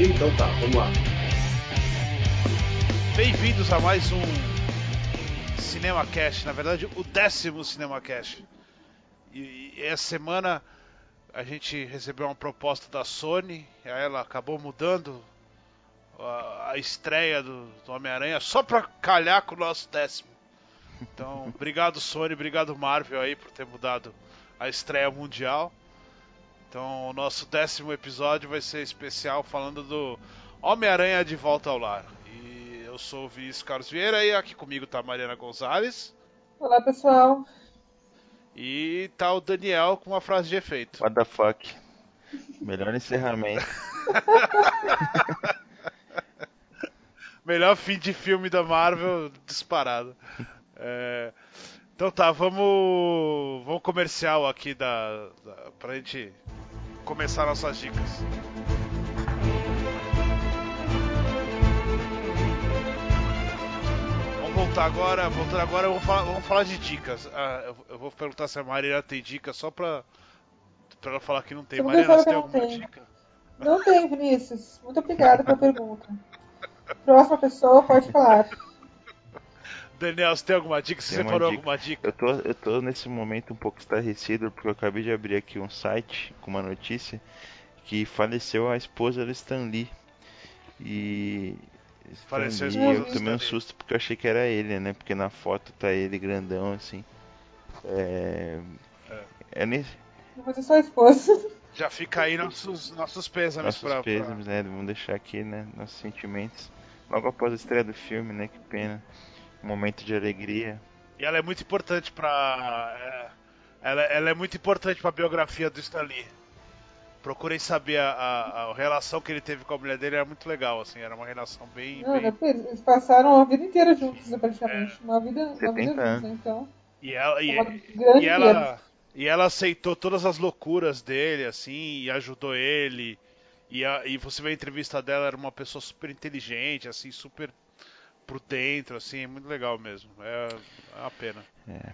Então tá, vamos lá. Bem-vindos a mais um Cinema Cash, na verdade o décimo Cinema Cash. E, e essa semana a gente recebeu uma proposta da Sony, ela acabou mudando a, a estreia do, do Homem-Aranha só pra calhar com o nosso décimo. Então, obrigado Sony, obrigado Marvel aí por ter mudado a estreia mundial. Então, o nosso décimo episódio vai ser especial falando do Homem-Aranha de Volta ao Lar. E eu sou o Vinícius Carlos Vieira e aqui comigo tá a Mariana Gonzalez. Olá, pessoal. E tá o Daniel com uma frase de efeito. What the fuck? Melhor encerramento. Melhor fim de filme da Marvel disparado. É, então tá, vamos. Vamos comercial aqui da, da, pra gente começar nossas dicas. Vamos voltar agora. Voltando agora, vou falar, vamos falar de dicas. Ah, eu, eu, vou perguntar se a Maria tem dica só pra, pra ela falar que não tem. Maria, você tem alguma tem. dica? Não tem, Vinícius. Muito obrigada pela pergunta. Próxima pessoa pode falar. Daniel, você tem alguma dica? Você separou alguma dica? Eu tô, eu tô nesse momento um pouco estarrecido porque eu acabei de abrir aqui um site com uma notícia que faleceu a esposa do Stan Lee. E. Faleceu Stan Lee, a esposa eu tomei um susto porque eu achei que era ele, né? Porque na foto tá ele grandão assim. É. É, é nesse. Mas é só a esposa. Já fica aí nossos, nossos pêsames nossos pra. pêsames, pra... né? Vamos deixar aqui, né? Nossos sentimentos. Logo após a estreia do filme, né? Que pena momento de alegria. E ela é muito importante para é, ela, ela, é muito importante para a biografia do Stan Lee. Procurei saber a, a, a, relação que ele teve com a mulher dele, era muito legal, assim, era uma relação bem. Não, bem... Eles passaram a vida inteira juntos, né, praticamente. É. Uma vida, uma vida juntos, então. E ela, e, e, e ela, e ela aceitou todas as loucuras dele, assim, e ajudou ele. E, a, e você vê a entrevista dela, era uma pessoa super inteligente, assim, super por dentro, assim, é muito legal mesmo. É, é uma pena. É.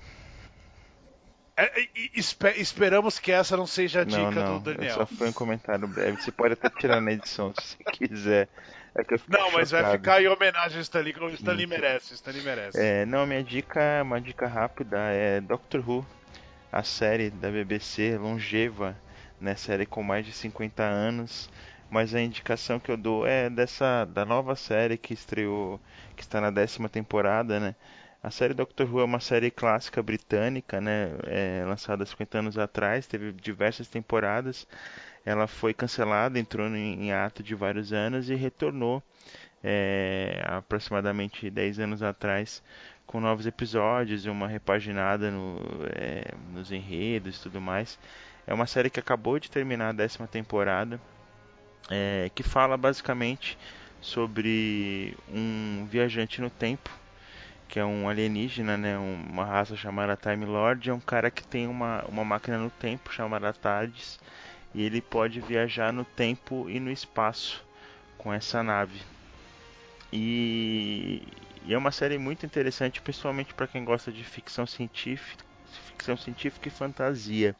É, esper, esperamos que essa não seja a dica não, não, do Daniel. Só foi um comentário breve. Você pode até tirar na edição se quiser. É não, mas chocado. vai ficar em homenagem ao Stanley, como o Stanley merece. O Stanley merece. É, não, minha dica uma dica rápida é Doctor Who, a série da BBC, longeva, né? Série com mais de 50 anos mas a indicação que eu dou é dessa da nova série que estreou, que está na décima temporada, né? A série Doctor Who é uma série clássica britânica, né? É, lançada 50 anos atrás, teve diversas temporadas. Ela foi cancelada, entrou em, em ato de vários anos e retornou é, aproximadamente 10 anos atrás com novos episódios e uma repaginada no, é, nos enredos e tudo mais. É uma série que acabou de terminar a décima temporada é, que fala basicamente sobre um viajante no tempo, que é um alienígena, né, uma raça chamada Time Lord, é um cara que tem uma, uma máquina no tempo chamada TARDIS, e ele pode viajar no tempo e no espaço com essa nave. E, e é uma série muito interessante, principalmente para quem gosta de ficção científica, ficção científica e fantasia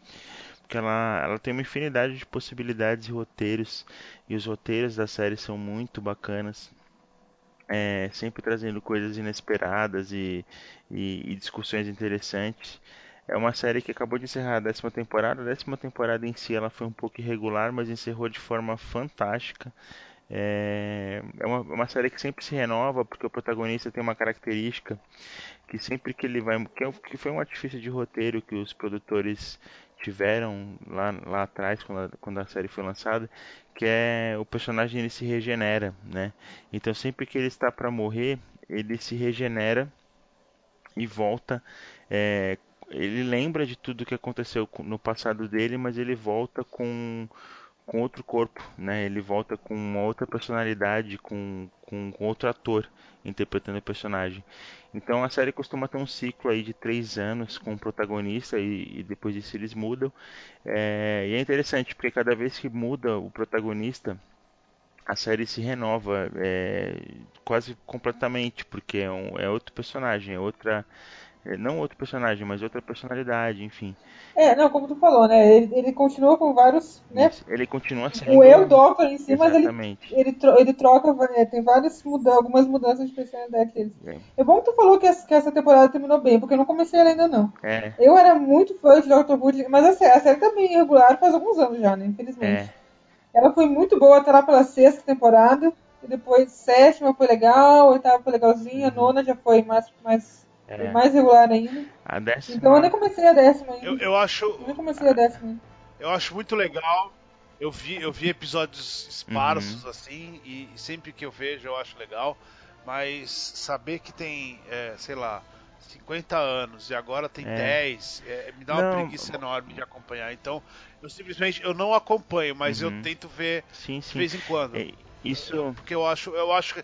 porque ela, ela tem uma infinidade de possibilidades e roteiros, e os roteiros da série são muito bacanas, é, sempre trazendo coisas inesperadas e, e, e, discussões interessantes. É uma série que acabou de encerrar a décima temporada. A décima temporada em si ela foi um pouco irregular, mas encerrou de forma fantástica. É, é uma, uma, série que sempre se renova, porque o protagonista tem uma característica que sempre que ele vai. que, é que foi um artifício de roteiro que os produtores tiveram lá, lá atrás, quando a, quando a série foi lançada, que é o personagem ele se regenera, né? Então sempre que ele está para morrer, ele se regenera e volta. É, ele lembra de tudo que aconteceu no passado dele, mas ele volta com com outro corpo, né? Ele volta com uma outra personalidade, com, com, com outro ator interpretando o personagem. Então a série costuma ter um ciclo aí de três anos com o protagonista e, e depois disso eles mudam. É, e é interessante porque cada vez que muda o protagonista, a série se renova é, quase completamente, porque é, um, é outro personagem, é outra não outro personagem, mas outra personalidade, enfim. É, não, como tu falou, né? Ele, ele continua com vários. Né? Ele continua sendo. O eu Doctor em si, mas ele, ele, tro- ele troca, né, tem várias mudanças, algumas mudanças de personalidade deles. É. É bom que tu falou que essa, que essa temporada terminou bem, porque eu não comecei ela ainda não. É, Eu era muito fã de Doctor Who, mas a série, a série tá bem irregular faz alguns anos já, né? Infelizmente. é. Ela foi muito boa até lá pela sexta temporada, e depois sétima foi legal, oitava foi legalzinha, nona já foi mais, mais, é. mais regular ainda. A décima. Então eu nem comecei a décima ainda. Eu, eu acho. Eu nem comecei a décima ainda. Eu acho muito legal. Eu vi, eu vi episódios esparsos assim, e, e sempre que eu vejo eu acho legal. Mas saber que tem, é, sei lá, 50 anos e agora tem É. 10, é, me dá uma Não, preguiça enorme de acompanhar. Então, eu simplesmente eu não acompanho, mas Uhum. eu tento ver Sim, de sim. vez em quando. É, Isso. Porque eu acho, eu acho,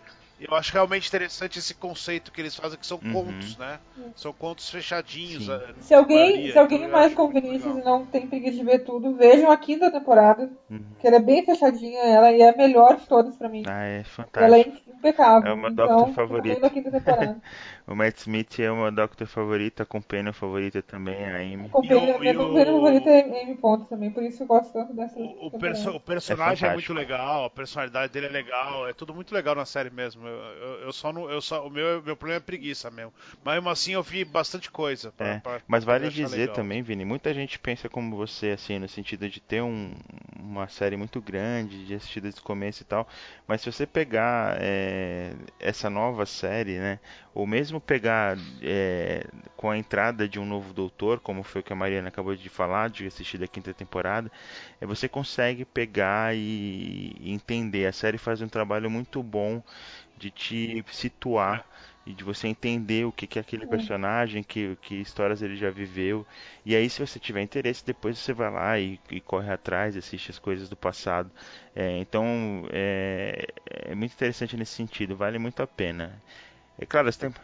eu acho realmente interessante esse conceito que eles fazem, que são Uhum. contos, né? São contos fechadinhos. A- Se alguém, maioria, se alguém então eu mais muito Vinícius e não tem preguiça de ver tudo, vejam a quinta temporada, Uhum. que ela é bem fechadinha, ela e é a melhor de todas pra mim. Ah, é Ela é fantástico. impecável. É o meu então, Doctor favorito. recomendo a quinta temporada. O Matt Smith é o meu Doctor favorito, a Companion favorita também, a Amy. Companion, E o- minha o- companion favorita é Amy Ponto também, por isso eu gosto tanto dessa O, o, perso- o personagem é, muito fantástico. legal, a personalidade dele é legal, é tudo muito legal na série mesmo. Eu, eu- eu só não, eu só, o meu, meu problema é preguiça mesmo. Mas mesmo assim eu vi bastante coisa. Pra, É, pra Mas vale dizer legal. também, Vini, muita gente pensa como você, assim, no sentido de ter um- uma série muito grande, de assistir desde o começo e tal. Mas se você pegar é, essa nova série, né, ou mesmo pegar é, com a entrada de um novo doutor, como foi o que a Mariana acabou de falar, de assistir da quinta temporada, é, você consegue pegar e, e entender. A série faz um trabalho muito bom de te situar e de você entender o que, que é aquele personagem, que, que histórias ele já viveu. E aí, se você tiver interesse, depois você vai lá e, e corre atrás, assiste as coisas do passado. É, então, é, é muito interessante nesse sentido, vale muito a pena. É claro, esse tempo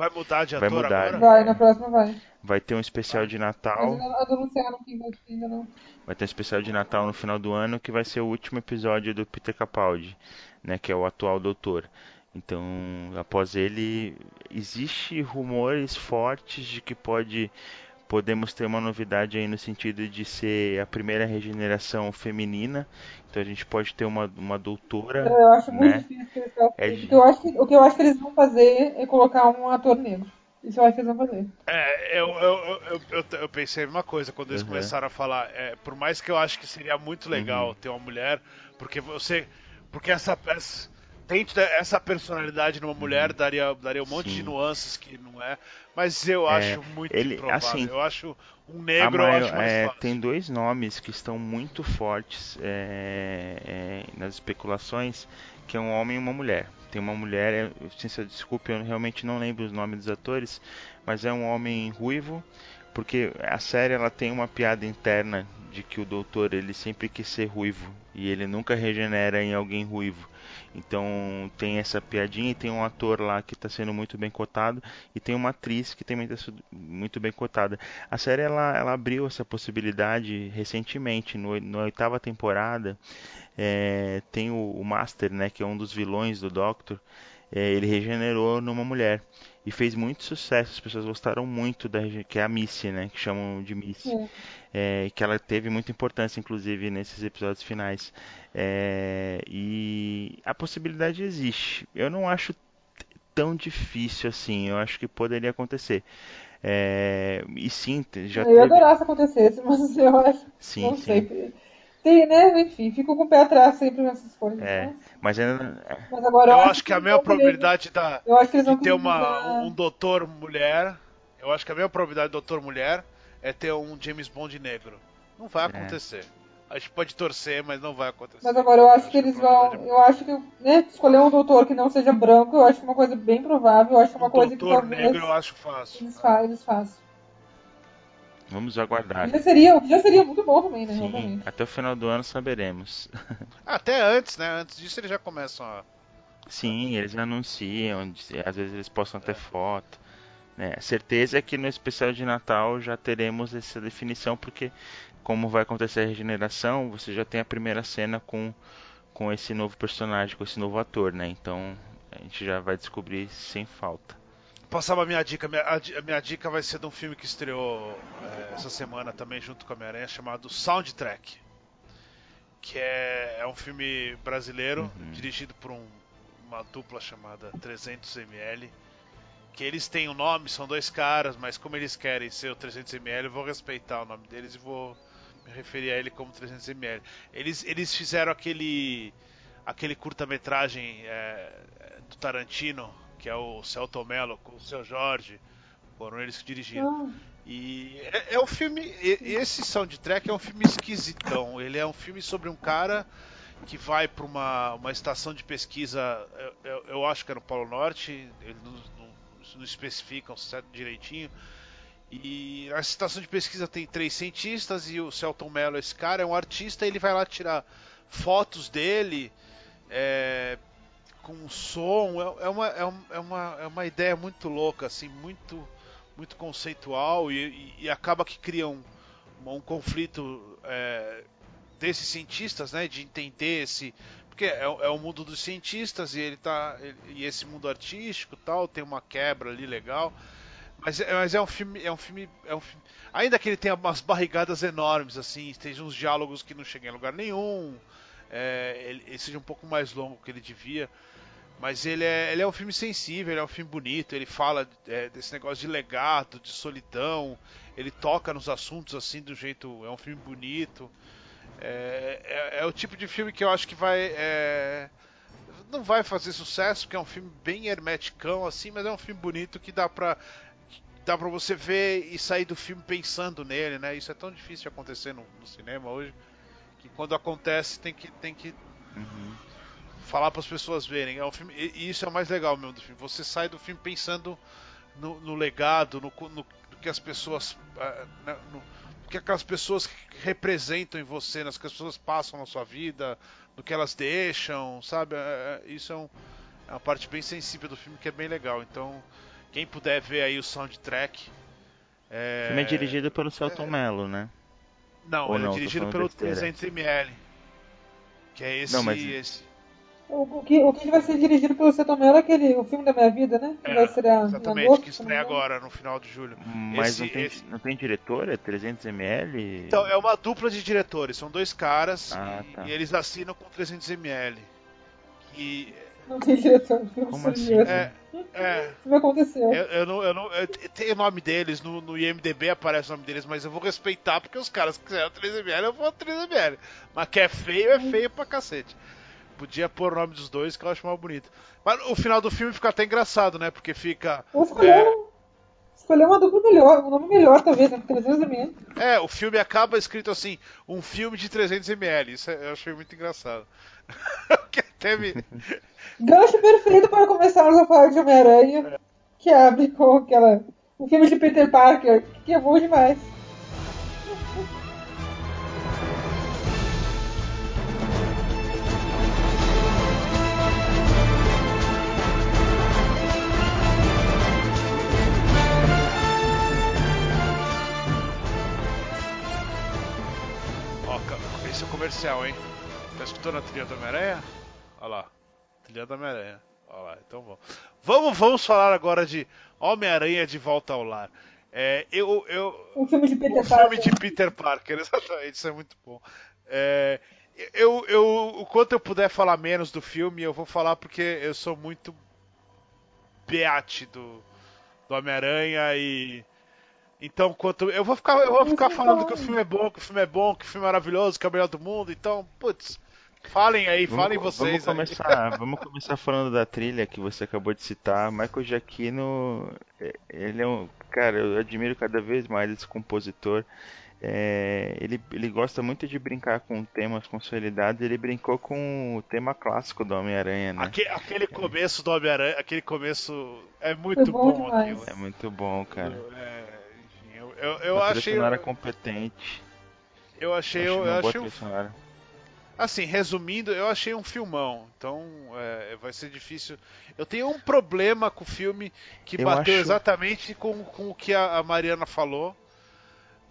Vai mudar de Vai ator mudar, agora? Vai, na próxima vai. vai ter um especial de Natal. anunciaram que ainda não. Vai ter um especial de Natal no final do ano que vai ser o último episódio do Peter Capaldi, né, que é o atual doutor. Então, após ele, existe rumores fortes de que pode podemos ter uma novidade aí no sentido de ser a primeira regeneração feminina. Então a gente pode ter uma, uma doutora, Eu acho muito né? difícil É O que eu acho que- O que eu acho que eles vão fazer é colocar um ator negro. Isso eu acho que eles vão fazer. É, eu, eu, eu, eu, eu pensei a mesma coisa quando eles Uhum. começaram a falar. É, por mais que eu acho que seria muito legal Uhum. ter uma mulher, porque você. Porque essa peça. Dentro dessa personalidade numa mulher daria, daria um monte de Uhum. Sim. nuances que não é. Mas eu É, acho muito ele- improvável. assim, eu acho um negro, eu maior- acho mais é, fácil. tem dois nomes que estão muito fortes é, é, nas especulações, que é um homem e uma mulher. Tem uma mulher, é, sincer- desculpe, eu realmente não lembro os nomes dos atores, mas é um homem ruivo, porque a série ela tem uma piada interna de que o doutor ele sempre quis ser ruivo e ele nunca regenera em alguém ruivo. Então tem essa piadinha e tem um ator lá que está sendo muito bem cotado e tem uma atriz que também está muito bem cotada. A série ela, ela abriu essa possibilidade recentemente, no, na oitava temporada. é, tem o, o Master, né, que é um dos vilões do Doctor. é, ele regenerou numa mulher e fez muito sucesso. As pessoas gostaram muito da que é a Missy, né, que chamam de Missy. É, que ela teve muita importância, inclusive nesses episódios finais. É, e a possibilidade existe. Eu não acho tão difícil assim. Eu acho que poderia acontecer. É, e sim, já eu ia teve. adorar se acontecesse, mas eu acho. Sim, não sim. sei. Tem, né? Enfim, fico com o pé atrás sempre nessas coisas. É, Mas, mas ainda. é, mas agora Eu eu, acho que a mesma vão querer- probabilidade da, Eu acho que eles vão de ter uma, um doutor mulher. Eu acho que a mesma probabilidade de doutor mulher é ter um James Bond negro. Não vai É. acontecer. A gente pode torcer, mas não vai acontecer. Mas agora eu acho que a eles vão. é Eu acho que né, escolher um doutor que não seja branco, eu acho que é uma coisa bem provável. Eu acho que é uma um coisa que doutor talvez negro eu acho fácil. eles, fa eles façam. Vamos aguardar. Já seria, que já seria muito bom também, né? Sim, até o final do ano saberemos. Até antes, né? Antes disso eles já começam a. Sim, eles anunciam, às vezes eles postam até foto. Né? A certeza é que no especial de Natal já teremos essa definição, porque como vai acontecer a regeneração, você já tem a primeira cena com, com esse novo personagem, com esse novo ator, né? Então a gente já vai descobrir sem falta. passava a minha dica. Minha, a, a, minha dica vai ser de um filme que estreou é, essa semana também junto com a Homem-Aranha, chamado Soundtrack. Que é, é um filme brasileiro, uhum. dirigido por um, uma dupla chamada 300ml. Que eles têm o um nome, são dois caras, mas como eles querem ser o 300ml, eu vou respeitar o nome deles e vou me referir a ele como 300ml. Eles, eles fizeram aquele aquele curta-metragem é, do Tarantino, que é o Celto Mello com o seu Jorge, foram eles que dirigiram. Ah. E é, é um filme. Esse soundtrack é um filme esquisitão. Ele é um filme sobre um cara que vai para uma, uma estação de pesquisa, eu, eu, acho que é no Polo Norte, eles não, especificam certo direitinho. E a estação de pesquisa tem três cientistas e o Celton Mello, esse cara, é um artista, ele vai lá tirar fotos dele é, com som. É, é, uma, é, uma, é uma ideia muito louca, assim, muito, muito conceitual e, e, e acaba que cria um, um conflito é, desses cientistas, né, de entender esse porque é, é, o mundo dos cientistas e ele tá e esse mundo artístico tal tem uma quebra ali legal mas, é, mas é um filme é um filme é um filme, ainda que ele tenha umas barrigadas enormes assim tem uns diálogos que não chegam em lugar nenhum é, ele, ele, seja um pouco mais longo que ele devia mas ele é, ele é um filme sensível, ele é um filme bonito, ele fala é, desse negócio de legado, de solidão, ele toca nos assuntos assim do jeito. É um filme bonito. É, é, é o tipo de filme que eu acho que vai. É, não vai fazer sucesso, porque é um filme bem hermeticão, assim, mas é um filme bonito que dá pra. Dá pra você ver e sair do filme pensando nele, né? Isso é tão difícil de acontecer no, no cinema hoje, que quando acontece tem que, tem que uhum falar para as pessoas verem. É um filme, e isso é o mais legal mesmo do filme. Você sai do filme pensando no, no legado, no, no, no, que as pessoas. Uh, no, que aquelas pessoas representam em você, nas que as pessoas passam na sua vida, no que elas deixam, sabe? É, é, isso é, um, é, uma parte bem sensível do filme que é bem legal. Então, quem puder ver aí o soundtrack. É, o filme é dirigido pelo Celton é, Mello, né? Não, Ou ele é não, é dirigido pelo 300ml. Que é esse, não, mas... esse o, que, o que vai ser dirigido pelo Setomelo é aquele, o filme da minha vida, né? Que é, vai estrear exatamente, agosto, que estreia agora, no final de julho. Mas esse, não, tem, esse... não tem diretor? É 300ml? Então, é uma dupla de diretores. São dois caras ah, e, tá. e, eles assinam com 300ml. E... Não tem diretor. Como assim? É, é, Isso não aconteceu. Eu, eu, não, eu não, eu, tem o nome deles, no, no IMDB aparece o nome deles, mas eu vou respeitar porque os caras quiseram 3ml, eu vou 3ml. Mas que é feio, é feio pra cacete. Podia pôr o nome dos dois que eu acho mais bonito. Mas o final do filme fica até engraçado, né? Porque fica. Escolher, é... uma dupla melhor, um nome melhor, talvez, né? 300ml. É, o filme acaba escrito assim: um filme de 300ml. Isso é, eu achei muito engraçado. que até me... Gancho perfeito para começarmos a falar de Homem-Aranha, é. que abre com aquela. O filme de Peter Parker, que é bom demais. Comercial, hein? Tá escutando a trilha do Homem-Aranha? Olha lá. Trilha do Homem-Aranha. Olha lá, então vamos. Vamos, vamos falar agora de Homem-Aranha de Volta ao Lar. É, eu, eu, um filme de Peter um Parker. filme de Peter Parker, exatamente, isso é muito bom. É, eu, eu, o quanto eu puder falar menos do filme, eu vou falar porque eu sou muito beate do, do Homem-Aranha e então, quanto eu vou ficar, eu vou ficar falando que o filme é bom, que o filme é bom, que o filme é maravilhoso, que é o melhor do mundo. Então, putz, falem aí, vamos, falem vocês. Vamos começar, vamos começar falando da trilha que você acabou de citar. Michael Giacchino, é, ele é um, cara, eu admiro cada vez mais esse compositor. É, ele, ele gosta muito de brincar com temas, com realidades. Ele brincou com o tema clássico do Homem-Aranha, né? Aquele, aquele começo do Homem-Aranha, aquele começo é muito bom, bom. É muito bom, cara. É, eu, eu achei. era competente. Eu achei. Eu, eu achei um... Assim, resumindo, eu achei um filmão. Então é, vai ser difícil. Eu tenho um problema com o filme que eu bateu acho... exatamente com, com o que a, a Mariana falou.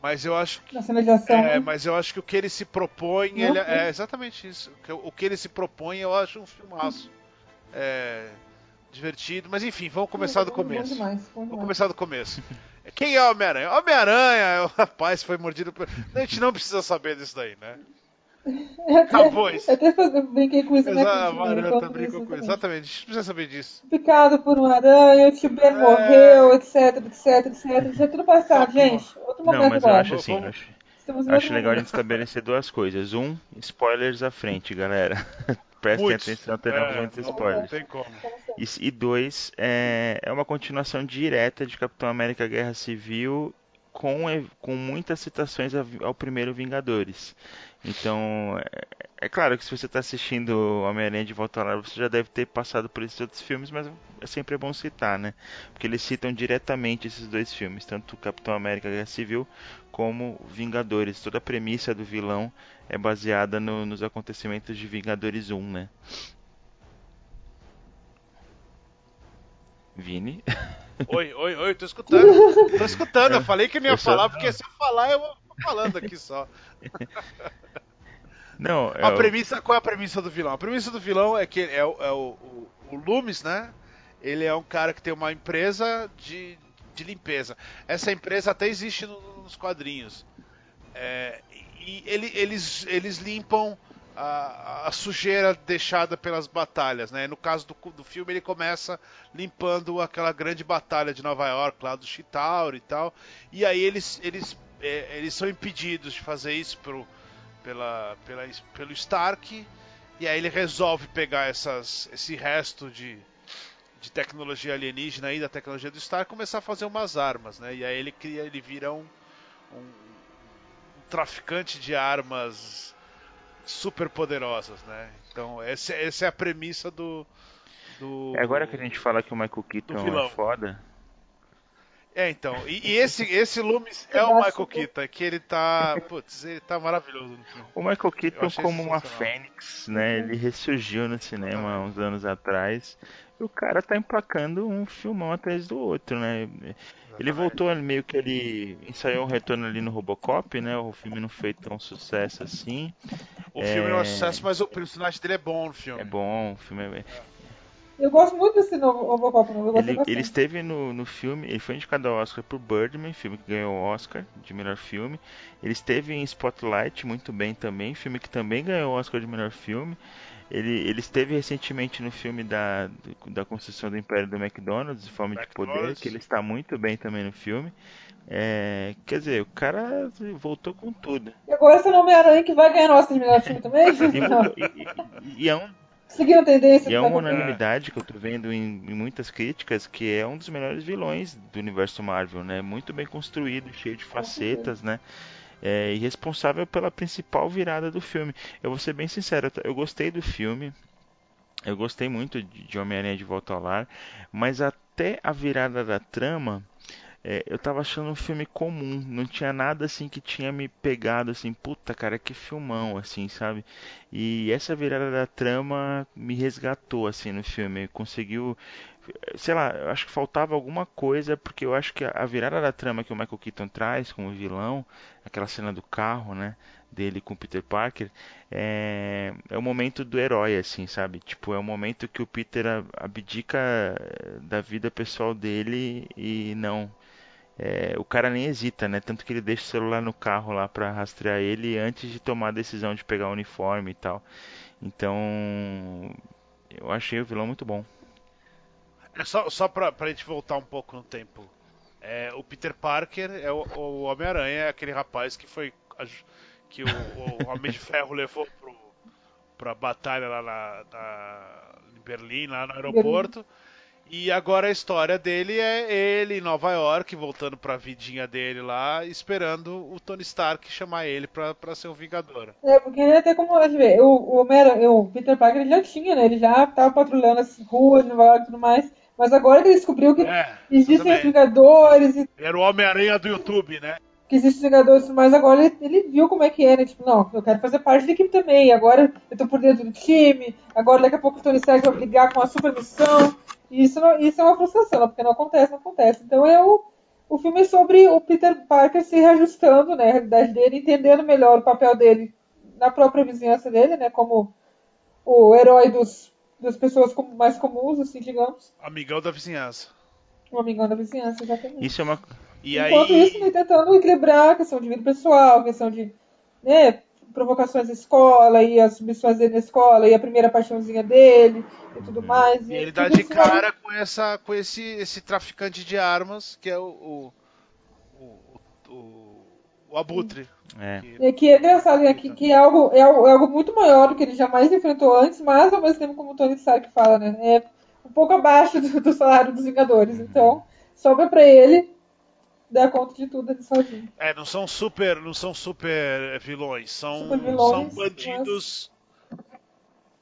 Mas eu acho que. É, né? mas eu acho que o que ele se propõe. Ele, é exatamente isso. O que ele se propõe, eu acho um filmaço. É, divertido. Mas enfim, vamos começar do Bom começo. Vamos começar do começo. Quem é o Homem-Aranha? Homem-Aranha é o rapaz que foi mordido por. A gente não precisa saber disso daí, né? Acabou isso. Até eu brinquei com isso, né? Exa a Cristina, Maranta brincou isso com isso. Exatamente, a gente precisa saber disso. Picado por uma aranha, o tio Ben É. morreu, etc, etc, etc. Já é tudo passado, Calma. gente. Outro Não, momento mas eu acho assim, eu Vamos- acho, acho legal a gente estabelecer duas coisas. Um, spoilers à frente, galera. Prestem Muitos. atenção, teremos É, muitos não, não spoilers. tem como. E, e dois, é, é uma continuação direta de Capitão América Guerra Civil com, com muitas citações ao, ao primeiro Vingadores. Então, é, é claro que se você está assistindo Homem-Aranha de Volta ao Lar, você já deve ter passado por esses outros filmes, mas é sempre bom citar, né? Porque eles citam diretamente esses dois filmes, tanto Capitão América Guerra Civil como Vingadores. Toda a premissa do vilão é baseada no- nos acontecimentos de Vingadores 1, né? Vini? Oi, oi, oi, tô escutando. Tô escutando, eu falei que não ia só- falar, porque se eu falar, eu vou falando aqui só. Não, é A premissa, qual é a premissa do vilão? A premissa do vilão é que é, o, é o, o, o Loomis, né? Ele é um cara que tem uma empresa de, de limpeza. Essa empresa até existe no- nos quadrinhos. É, e ele- eles, eles limpam a, a sujeira deixada pelas batalhas, né? No caso do, do filme, ele começa limpando aquela grande batalha de Nova York, lá do Chitauri e tal. E aí eles, eles, é, eles são impedidos de fazer isso pro, pela, pela, pelo Stark. E aí ele resolve pegar essas, esse resto de, de tecnologia alienígena aí, da tecnologia do Stark, e começar a fazer umas armas, né? E aí ele cria, ele vira um, um, um traficante de armas super poderosas, né? Então essa, essa é a premissa do, do É agora que a gente fala que o Michael Keaton é foda. É, então, e, e esse esse Loomis é o Michael Keaton, que ele tá, putz, ele tá maravilhoso no filme. O Michael Keaton como uma fênix, né? Ele ressurgiu no cinema há uns anos atrás. E o cara tá emplacando um filmão atrás do outro, né? Ele voltou ali, meio que ele ensaiou um retorno ali no Robocop, né? O filme não foi tão sucesso assim. O filme não é É. sucesso, mas o personagem dele é bom no filme. É bom, o filme é... Eu gosto muito desse novo Robocop novo, Ele, bastante. ele esteve no, no filme, ele foi indicado ao Oscar por Birdman, filme que ganhou o Oscar de melhor filme. Ele esteve em Spotlight muito bem também, filme que também ganhou o Oscar de melhor filme. Ele, ele esteve recentemente no filme da, da construção do Império do McDonald's, Fome de Poder, McDonald's. que ele está muito bem também no filme. É, quer dizer, o cara voltou com tudo. E agora esse é o Homem-Aranha que vai ganhar no Oscar de melhor filme também? E, e- e- e é um Seguindo a tendência E é uma Keaton. unanimidade que eu tô vendo em, em muitas críticas que é um dos melhores vilões do universo Marvel, né? Muito bem construído, cheio de facetas, né? É, e responsável pela principal virada do filme. Eu vou ser bem sincero, eu gostei do filme, eu gostei muito de, de Homem-Aranha de Volta ao Lar, mas até a virada da trama, é, eu tava achando um filme comum, não tinha nada assim que tinha me pegado assim, puta cara, que filmão, assim, sabe? E essa virada da trama me resgatou assim no filme, conseguiu, sei lá, eu acho que faltava alguma coisa, porque eu acho que a virada da trama que o Michael Keaton traz como vilão, aquela cena do carro, né? Dele com o Peter Parker, é, é o momento do herói, assim, sabe? Tipo, é o momento que o Peter abdica eh, da vida pessoal dele e não. É, o cara nem hesita, né? Tanto que ele deixa o celular no carro lá pra rastrear ele antes de tomar a decisão de pegar o uniforme e tal. Então, eu achei o vilão muito bom. É só, só pra gente voltar um pouco no tempo. É, o Peter Parker é o, o Homem-Aranha, é aquele rapaz que foi. que o, o Homem de Ferro levou pro, pra batalha lá na, na- em Berlim, lá no aeroporto. E agora a história dele é ele em Nova York, voltando pra vidinha dele lá, esperando o Tony Stark chamar ele pra ser o Vingador. É, porque ele até como a vê, o, o, o Peter Parker ele já tinha, né? Ele já tava patrulhando as ruas de Nova York e tudo mais. Mas agora ele descobriu que É, existem os. Vingadores e Era o Homem-Aranha do YouTube, né? que existem os Vingadores mais. Agora ele, ele viu como é que é, né? Tipo, não, eu quero fazer parte da equipe também. Agora eu tô por dentro do time. Agora daqui a pouco o Tony Stark vai brigar com a super missão. E isso, não- isso é uma frustração, porque não acontece, não acontece. Então é o, o filme é sobre o Peter Parker se reajustando, né? A realidade dele, entendendo melhor o papel dele na própria vizinhança dele, né? Como o herói dos das pessoas com- mais comuns, assim, digamos. Amigão da vizinhança. Um amigão da vizinhança, exatamente. Isso é uma. E Enquanto aí. isso, né, tentando equilibrar a questão de vida pessoal, a questão de né, provocações na escola, e as submissões dele na escola, e a primeira paixãozinha dele, e tudo mais. E ele dá de isso vai- cara com, essa, com esse, esse traficante de armas, que é o. o, o, o, o Abutre. É. Que- É que é engraçado, né, que, que é, algo, é, algo, é algo muito maior do que ele jamais enfrentou antes, mas ao mesmo tempo, como o Tony Stark fala, né, é um pouco abaixo do, do salário dos Vingadores. Então, sobra pra ele dar conta de tudo ele sozinho. É, não são super, não são super vilões, são, Super vilões, são bandidos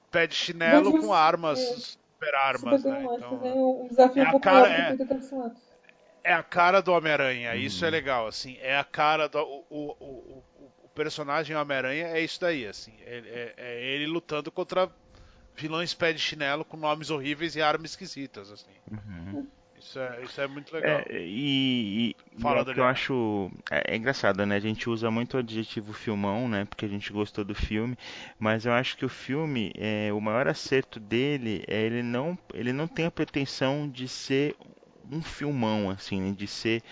pé de chinelo Bandidos, com armas, é, super armas, Super né? Então, né, um desafio é um pouco cara- maior do que é. o Peter Parker antes. É a cara do Homem-Aranha, isso é legal, assim, é a cara do o, o, o, o- personagem Homem-Aranha é isso daí, assim, é, é- é ele lutando contra vilões pé de chinelo com nomes horríveis e armas esquisitas, assim. Isso é, isso é muito legal. É, e, e- e Fala, é o que eu acho é, é engraçado, né? A gente usa muito o adjetivo filmão, né? Porque a gente gostou do filme, mas eu acho que o filme, é, o maior acerto dele é ele não, ele não tem a pretensão de ser um filmão, assim, né? de ser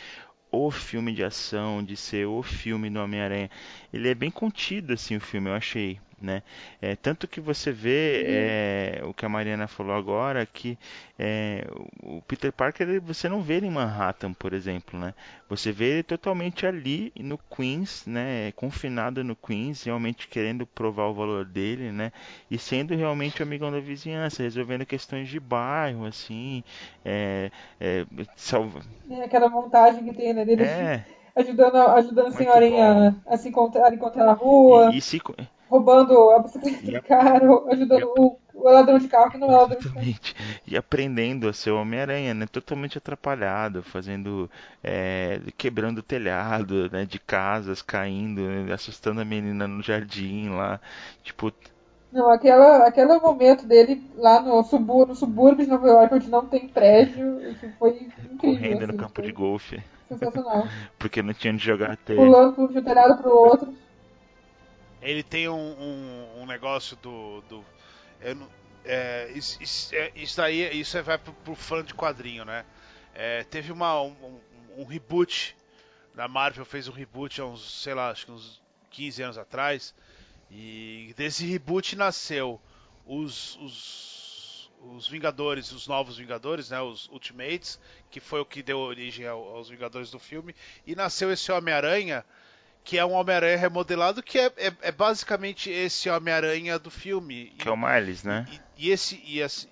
o filme de ação, de ser o filme do Homem-Aranha. Ele é bem contido, assim, o filme, eu achei, né? É, tanto que você vê é, o que a Mariana falou agora, que é, o Peter Parker, você não vê ele em Manhattan, por exemplo, né? Você vê ele totalmente ali no Queens, né? Confinado no Queens, realmente querendo provar o valor dele, né? E sendo realmente o amigão da vizinhança, resolvendo questões de bairro, assim, é, é, salva... É, aquela montagem que tem, né, dele É, ajudando, ajudando a senhorinha a, se encontrar, a encontrar na rua, e, e se... roubando a bicicleta do cara, ajudando o, o ladrão de carro que não é ladrão de carro. Exatamente. E aprendendo a ser Homem-Aranha, né? Totalmente atrapalhado, fazendo, é, quebrando o telhado, né? De casas, caindo, né, assustando a menina no jardim lá. Tipo, Não, aquela, aquele momento dele lá no, subúrbio, no subúrbio de Nova York, onde não tem prédio, foi incrível. correndo no assim, campo foi de golfe, Sensacional. porque não tinha onde jogar teia. Pulando de um telhado pro outro. Ele tem um, um, um negócio do. do eu é, isso, isso, é, isso aí isso vai pro, pro fã de quadrinho, né? É, teve uma, um, um- um reboot. Da Marvel fez um reboot há uns, sei lá, acho que uns 15 anos atrás. E desse reboot nasceu os, os, os Vingadores, os novos Vingadores, né? Os Ultimates, que foi o que deu origem ao- aos Vingadores do filme. E nasceu esse Homem-Aranha que é um Homem-Aranha remodelado, que é, é- é basicamente esse Homem-Aranha do filme. Que é o Miles, né? E, e esse. E esse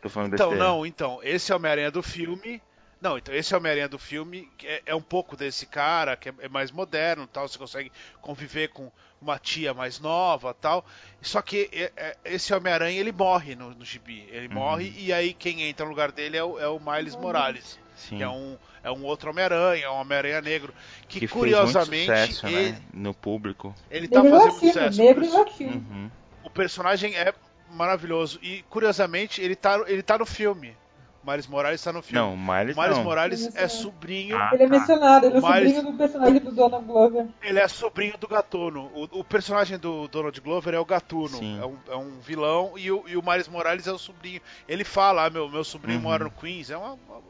Tô falando então, besteira. não, então, esse Homem-Aranha do filme. Não, então, esse Homem-Aranha do filme é, é um pouco desse cara, que é, é mais moderno tal, você consegue conviver com uma tia mais nova tal. Só que é- é- esse Homem-Aranha ele morre no, no gibi. Ele Uhum. morre e aí quem entra no lugar dele é o, é o Miles Morales. Sim. Que é um, é um outro Homem-Aranha, é um Homem-Aranha negro. Que, que curiosamente fez muito sucesso, ele, né? No público. ele tá Negro fazendo latino, sucesso. negro latino. Uhum. O personagem é maravilhoso. E curiosamente, ele tá, ele tá no filme. Miles Morales tá no filme. Não, o Miles, Miles não. Morales é é- sobrinho. Ah, Ele é tá. mencionado, ele é Mas- sobrinho do personagem do Donald Glover. Ele é sobrinho do Gatuno. O, o personagem do Donald Glover é o Gatuno. É um, é um vilão. E o, e o Miles Morales é o sobrinho. Ele fala, ah, meu, meu sobrinho Uhum. mora no Queens. É uma. uma-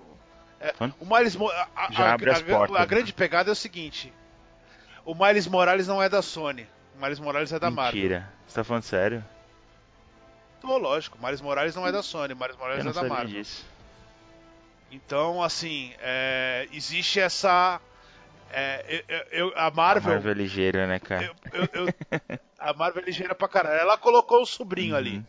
é- o Miles a, a- Já a- abre as a- portas, a né? grande pegada é o seguinte: o Miles Morales não é da Sony. O Miles Morales é da Marvel. Mentira. Você tá falando sério? Tô, lógico. O Miles Morales não é da Sony. O Miles Eu Morales não é da Marvel. disso. Então, assim, é, existe essa. é, eu- eu- a A Marvel. Marvel é ligeira, né, cara? eu- a Marvel é ligeira pra caralho. Ela colocou o sobrinho ali. Uhum.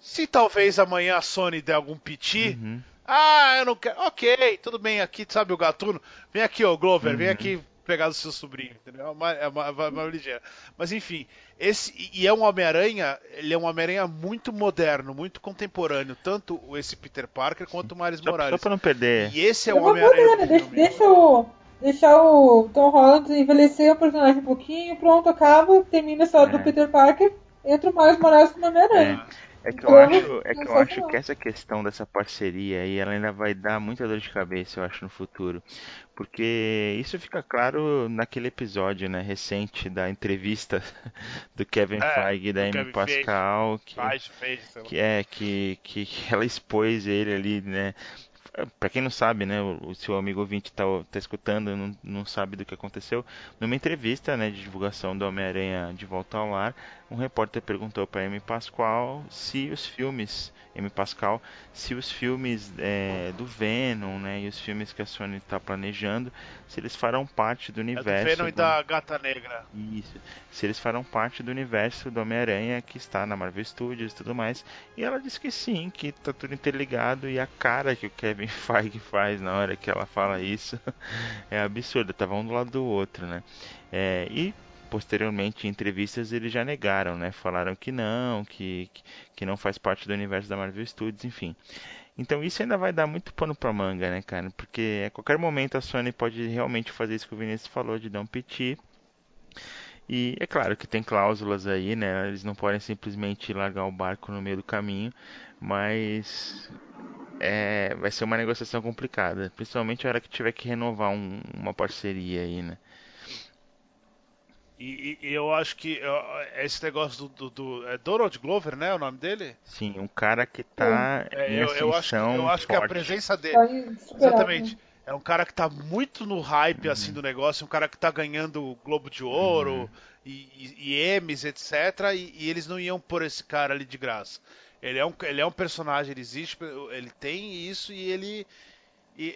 Se talvez amanhã a Sony der algum piti. Uhum. Ah, eu não quero. Ok, tudo bem aqui, sabe o gatuno? Vem aqui, ô Glover, vem Uhum. aqui pegar do seu sobrinho, entendeu? É uma, é uma, é uma- uma ligeira. Mas enfim, esse. E é um Homem-Aranha, ele é um Homem-Aranha muito moderno, muito contemporâneo, tanto esse Peter Parker quanto o Miles Só, só Morales. pra não perder. E esse é o Homem-Aranha. Deixa, deixa o, deixar o Tom Holland envelhecer o personagem um pouquinho, pronto, acaba, termina a história É. do Peter Parker, entra o Miles Morales como Homem-Aranha. É que eu acho, é que eu acho que essa questão dessa parceria aí, ela ainda vai dar muita dor de cabeça, eu acho, no futuro. Porque isso fica claro naquele episódio, né, recente da entrevista do Kevin é, Feige e da Amy Pascal, que, que é que, que ela expôs ele ali, né, para quem não sabe, né, o, seu amigo ouvinte está tá escutando, não, não sabe do que aconteceu, numa entrevista, né, de divulgação do Homem-Aranha de Volta ao Lar, um repórter perguntou para Amy Pascal se os filmes, Amy Pascal, se os filmes é, do Venom, né, e os filmes que a Sony está planejando, se eles farão parte do universo. É do Venom do... e da Gata Negra. Isso. Se eles farão parte do universo do Homem-Aranha que está na Marvel Studios e tudo mais. E ela disse que sim, que está tudo interligado e a cara que o Kevin Kevin Feige faz na hora que ela fala isso é absurda, tava um do lado do outro, né? É, e posteriormente em entrevistas eles já negaram, né? Falaram que não, que, que não faz parte do universo da Marvel Studios, enfim. Então isso ainda vai dar muito pano pra manga, né, cara? Porque a qualquer momento a Sony pode realmente fazer isso que o Vinícius falou, de dar um piti. E é claro que tem cláusulas aí, né? Eles não podem simplesmente largar o barco no meio do caminho, mas é, vai ser uma negociação complicada, principalmente a hora que tiver que renovar um, uma parceria aí, né? E, e, eu acho que esse negócio do, do, do, é Donald Glover, né, o nome dele? Sim, um cara que tá é, em eu, eu acho, eu acho que a presença dele, tá exatamente, é um cara que tá muito no hype uhum. assim do negócio, um cara que tá ganhando Globo de Ouro uhum. e, e, e Emmys, etc. E, e, eles não iam pôr esse cara ali de graça. Ele é um, ele é um personagem, ele existe, ele tem isso e ele. E,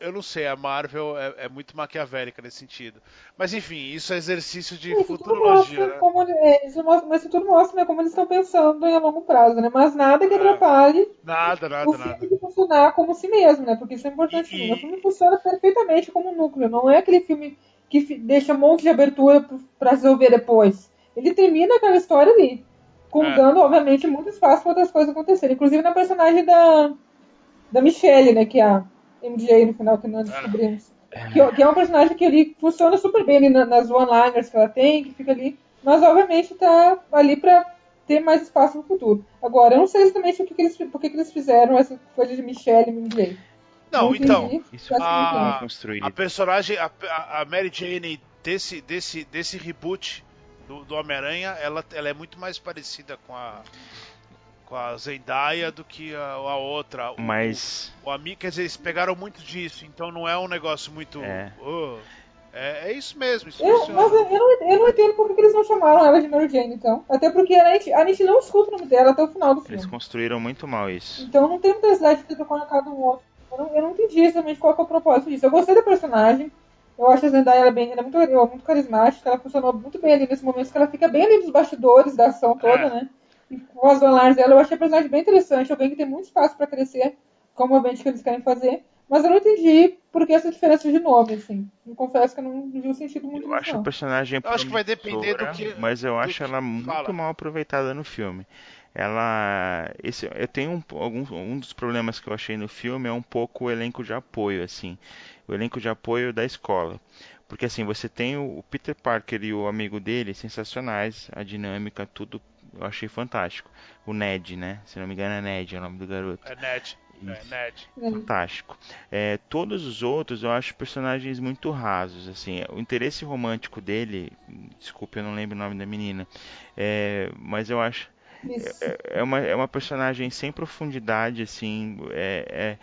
eu não sei, a Marvel é, é, muito maquiavélica nesse sentido. Mas enfim, isso é exercício de isso futurologia. Né? Como, isso mostra, mas isso tudo mostra né, como eles estão pensando em a longo prazo, né? Mas nada que é. atrapalhe nada, nada, o filme nada. de funcionar como si mesmo, né? Porque isso é importante. E, o filme funciona perfeitamente como núcleo. Não é aquele filme que deixa um monte de abertura para resolver depois. Ele termina aquela história ali com, é. dando, obviamente, muito espaço para outras coisas acontecerem. Inclusive na personagem da, da Michelle, né? Que é a MJ no final que nós é. descobrimos. É. Que, que, é um personagem que ali funciona super bem ali nas one-liners que ela tem, que fica ali. Mas, obviamente, tá ali para ter mais espaço no futuro. Agora, eu não sei exatamente o que, que eles, por que, que eles fizeram essa coisa de Michelle e MJ. Não, não então, isso a, a personagem, a, a Mary Jane desse, desse, desse reboot do, do Homem-Aranha, ela, ela é muito mais parecida com a com a Zendaya do que a, a outra. O, Mas. O, o amigo, quer dizer, eles pegaram muito disso, então não é um negócio muito. É. Oh, é, é, isso mesmo. Isso eu, mas eu, eu, não, eu não entendo por que eles não chamaram ela de Mary Jane, então. Até porque a gente, a gente não escuta o nome dela até o final do filme. Eles construíram muito mal isso. Então não tem necessidade de ter colocado um outro. Eu não, eu não entendi exatamente qual é o propósito disso. Eu gostei da personagem. Eu acho a Zendaya ela bem, ela é muito, é muito carismática, ela funcionou muito bem ali nesse momento, que ela fica bem ali nos bastidores da ação toda, é. né? E com as one dela, eu achei a personagem bem interessante, alguém que tem muito espaço para crescer, como obviamente que eles querem fazer. Mas eu não entendi por que essa diferença de nome, assim. Eu confesso que eu não vi o sentido muito Eu acho o personagem Eu acho que vai depender do que. Mas eu acho ela muito fala. mal aproveitada no filme. Ela. Esse, eu tenho um, algum, um dos problemas que eu achei no filme é um pouco o elenco de apoio, assim o elenco de apoio da escola. Porque assim, você tem o Peter Parker e o amigo dele sensacionais, a dinâmica, tudo eu achei fantástico. O Ned, né? Se não me engano é Ned, é o nome do garoto. É Ned. É Ned. Fantástico. É, todos os outros eu acho personagens muito rasos. Assim, o interesse romântico dele, desculpe, eu não lembro o nome da menina, é, mas eu acho é, é, uma, é uma personagem sem profundidade, assim, é, é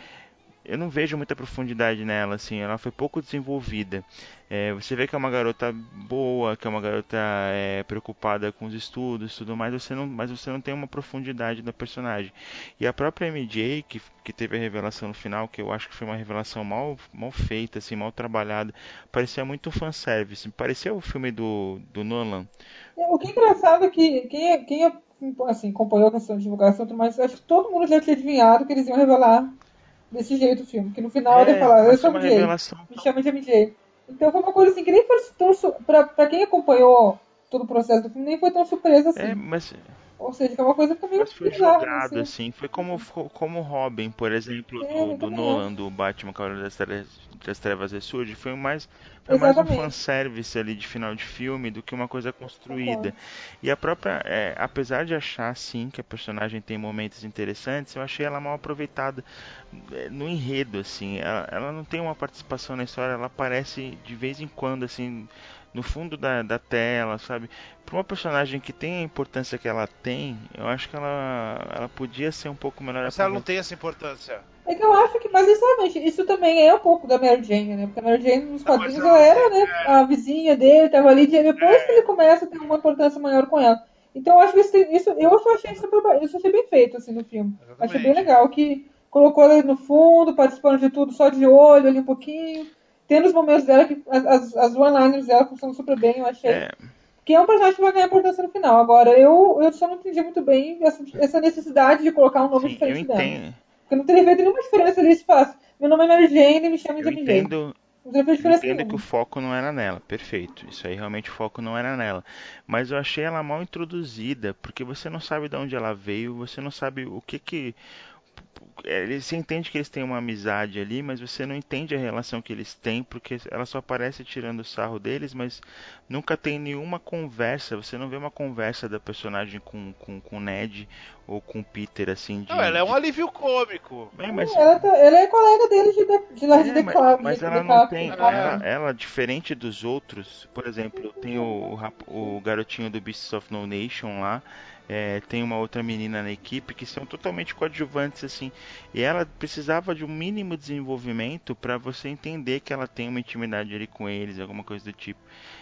eu não vejo muita profundidade nela, assim, ela foi pouco desenvolvida. É, você vê que é uma garota boa, que é uma garota é, preocupada com os estudos, tudo mais, você não, mas você não tem uma profundidade da personagem. E a própria MJ, que, que teve a revelação no final, que eu acho que foi uma revelação mal, mal feita, assim, mal trabalhada, parecia muito fanservice, parecia o filme do, do Nolan. O que é engraçado é que quem, quem assim, acompanhou a questão de divulgação, mas acho que todo mundo já tinha adivinhado que eles iam revelar desse jeito o filme. Que no final é, ele fala, eu sou MJ, me chama de MJ. Então foi uma coisa assim que nem foi tão. Pra, pra quem acompanhou todo o processo do filme, nem foi tão surpresa assim. É, mas. Ou seja, que é uma coisa que também Mas foi bizarra, jogado, assim. assim. Foi como, como Robin, por exemplo, É, do, do Nolan, do Batman Cavaleiro das Trevas, das Trevas Ressurge. Foi mais, foi mais um fanservice ali de final de filme do que uma coisa construída. E a própria, é, apesar de achar, sim, que a personagem tem momentos interessantes, eu achei ela mal aproveitada é, no enredo, assim. Ela, ela não tem uma participação na história, ela aparece de vez em quando, assim, no fundo da, da tela, sabe? Para uma personagem que tem a importância que ela tem, eu acho que ela, ela podia ser um pouco melhor Mas ela não tem essa importância. É que eu acho que, mas sinceramente, isso também é um pouco da Mary Jane, né? Porque a Mary Jane nos mas quadrinhos ela era, né? A vizinha dele, tava ali, e depois que ele começa a ter uma importância maior com ela. Então eu acho que isso, tem- isso eu acho- achei isso, isso achei bem feito, assim, no filme. Exatamente. Achei bem legal, que colocou ela ali no fundo, participando de tudo, só de olho ali um pouquinho. Tendo os momentos dela, que as, as, one-liners dela funcionam super bem, eu achei. É, Que é um personagem que vai ganhar importância no final. Agora, eu, eu só não entendi muito bem essa, essa necessidade de colocar um nome sim, eu diferente dela. entendo, Porque não teria feito nenhuma diferença ali se faz. Meu nome é Mary Jane e me chama de MJ. entendo, Eu entendo que o foco não era nela, perfeito. Isso aí realmente o foco não era nela. Mas eu achei ela mal introduzida, porque você não sabe de onde ela veio, você não sabe o que que. É, Você entende que eles têm uma amizade ali, mas você não entende a relação que eles têm, porque ela só aparece tirando o sarro deles, mas nunca tem nenhuma conversa. Você não vê uma conversa da personagem com, com, com o Ned ou com o Peter, assim. De, Não, ela é um de- alívio cômico. É, mas Ela, tá- ela é colega dele de, de, de lá de É, The mas, Club. mas de ela não Club, tem. Ela, ela, diferente dos outros, por exemplo, tem o, o, o garotinho do Beasts of No Nation lá. é, tem uma outra menina na equipe que são totalmente coadjuvantes assim e ela precisava de um mínimo desenvolvimento para você entender que ela tem uma intimidade ali com eles alguma coisa do tipo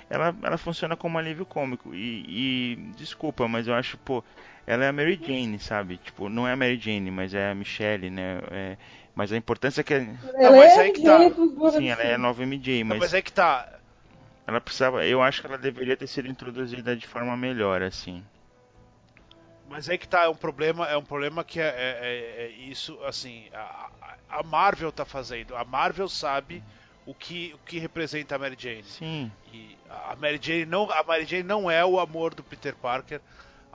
ela, ela funciona como alívio cômico e, e desculpa mas eu acho pô ela é a Mary Jane sabe tipo não é a Mary Jane mas é a Michelle né é, mas a importância é que Ela mas é aí que MJ tá. Sim, ela é a MCs. nova MJ, Não, mas mas é que tá. ela precisava. Eu acho que ela deveria ter sido introduzida de forma melhor, assim. Mas aí que tá, é um problema, é um problema que é, é- é- é isso, assim, a, a- a Marvel tá fazendo. A Marvel sabe o que, o que representa a Mary Jane. Sim, E a Mary Jane não, a Mary Jane não é o amor do Peter Parker.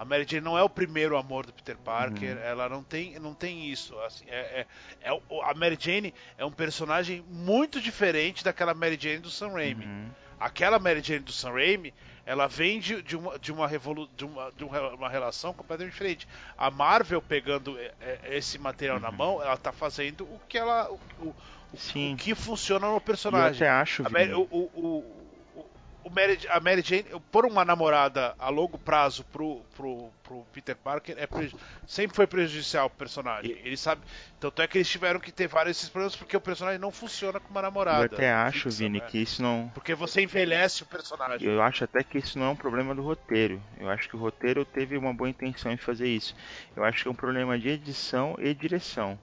A Mary Jane não é o primeiro amor do Peter Parker. Ela não tem, não tem isso. Assim, é, é- é a Mary Jane é um personagem muito diferente daquela Mary Jane do Sam Raimi. uhum, Aquela Mary Jane do Sam Raimi, ela vem de, de uma, de, uma, revolu de, uma, de uma relação completamente diferente. A Marvel pegando é, é, esse material Uhum. na mão, ela tá fazendo o que ela, o, o- o- que funciona no E eu personagem. até acho, Mary, o, o Mary, a Mary Jane, por uma namorada a longo prazo pro, pro, pro Peter Parker, é preju- sempre foi prejudicial pro personagem. Ele sabe. Tanto é que eles tiveram que ter vários desses problemas porque o personagem não funciona com uma eu namorada. até acho, fixa, Vini, né? que isso não. Porque você envelhece o personagem. Eu acho até que isso não é um problema do roteiro. Eu acho que o roteiro teve uma boa intenção em fazer isso. Eu acho que é um problema de edição e direção.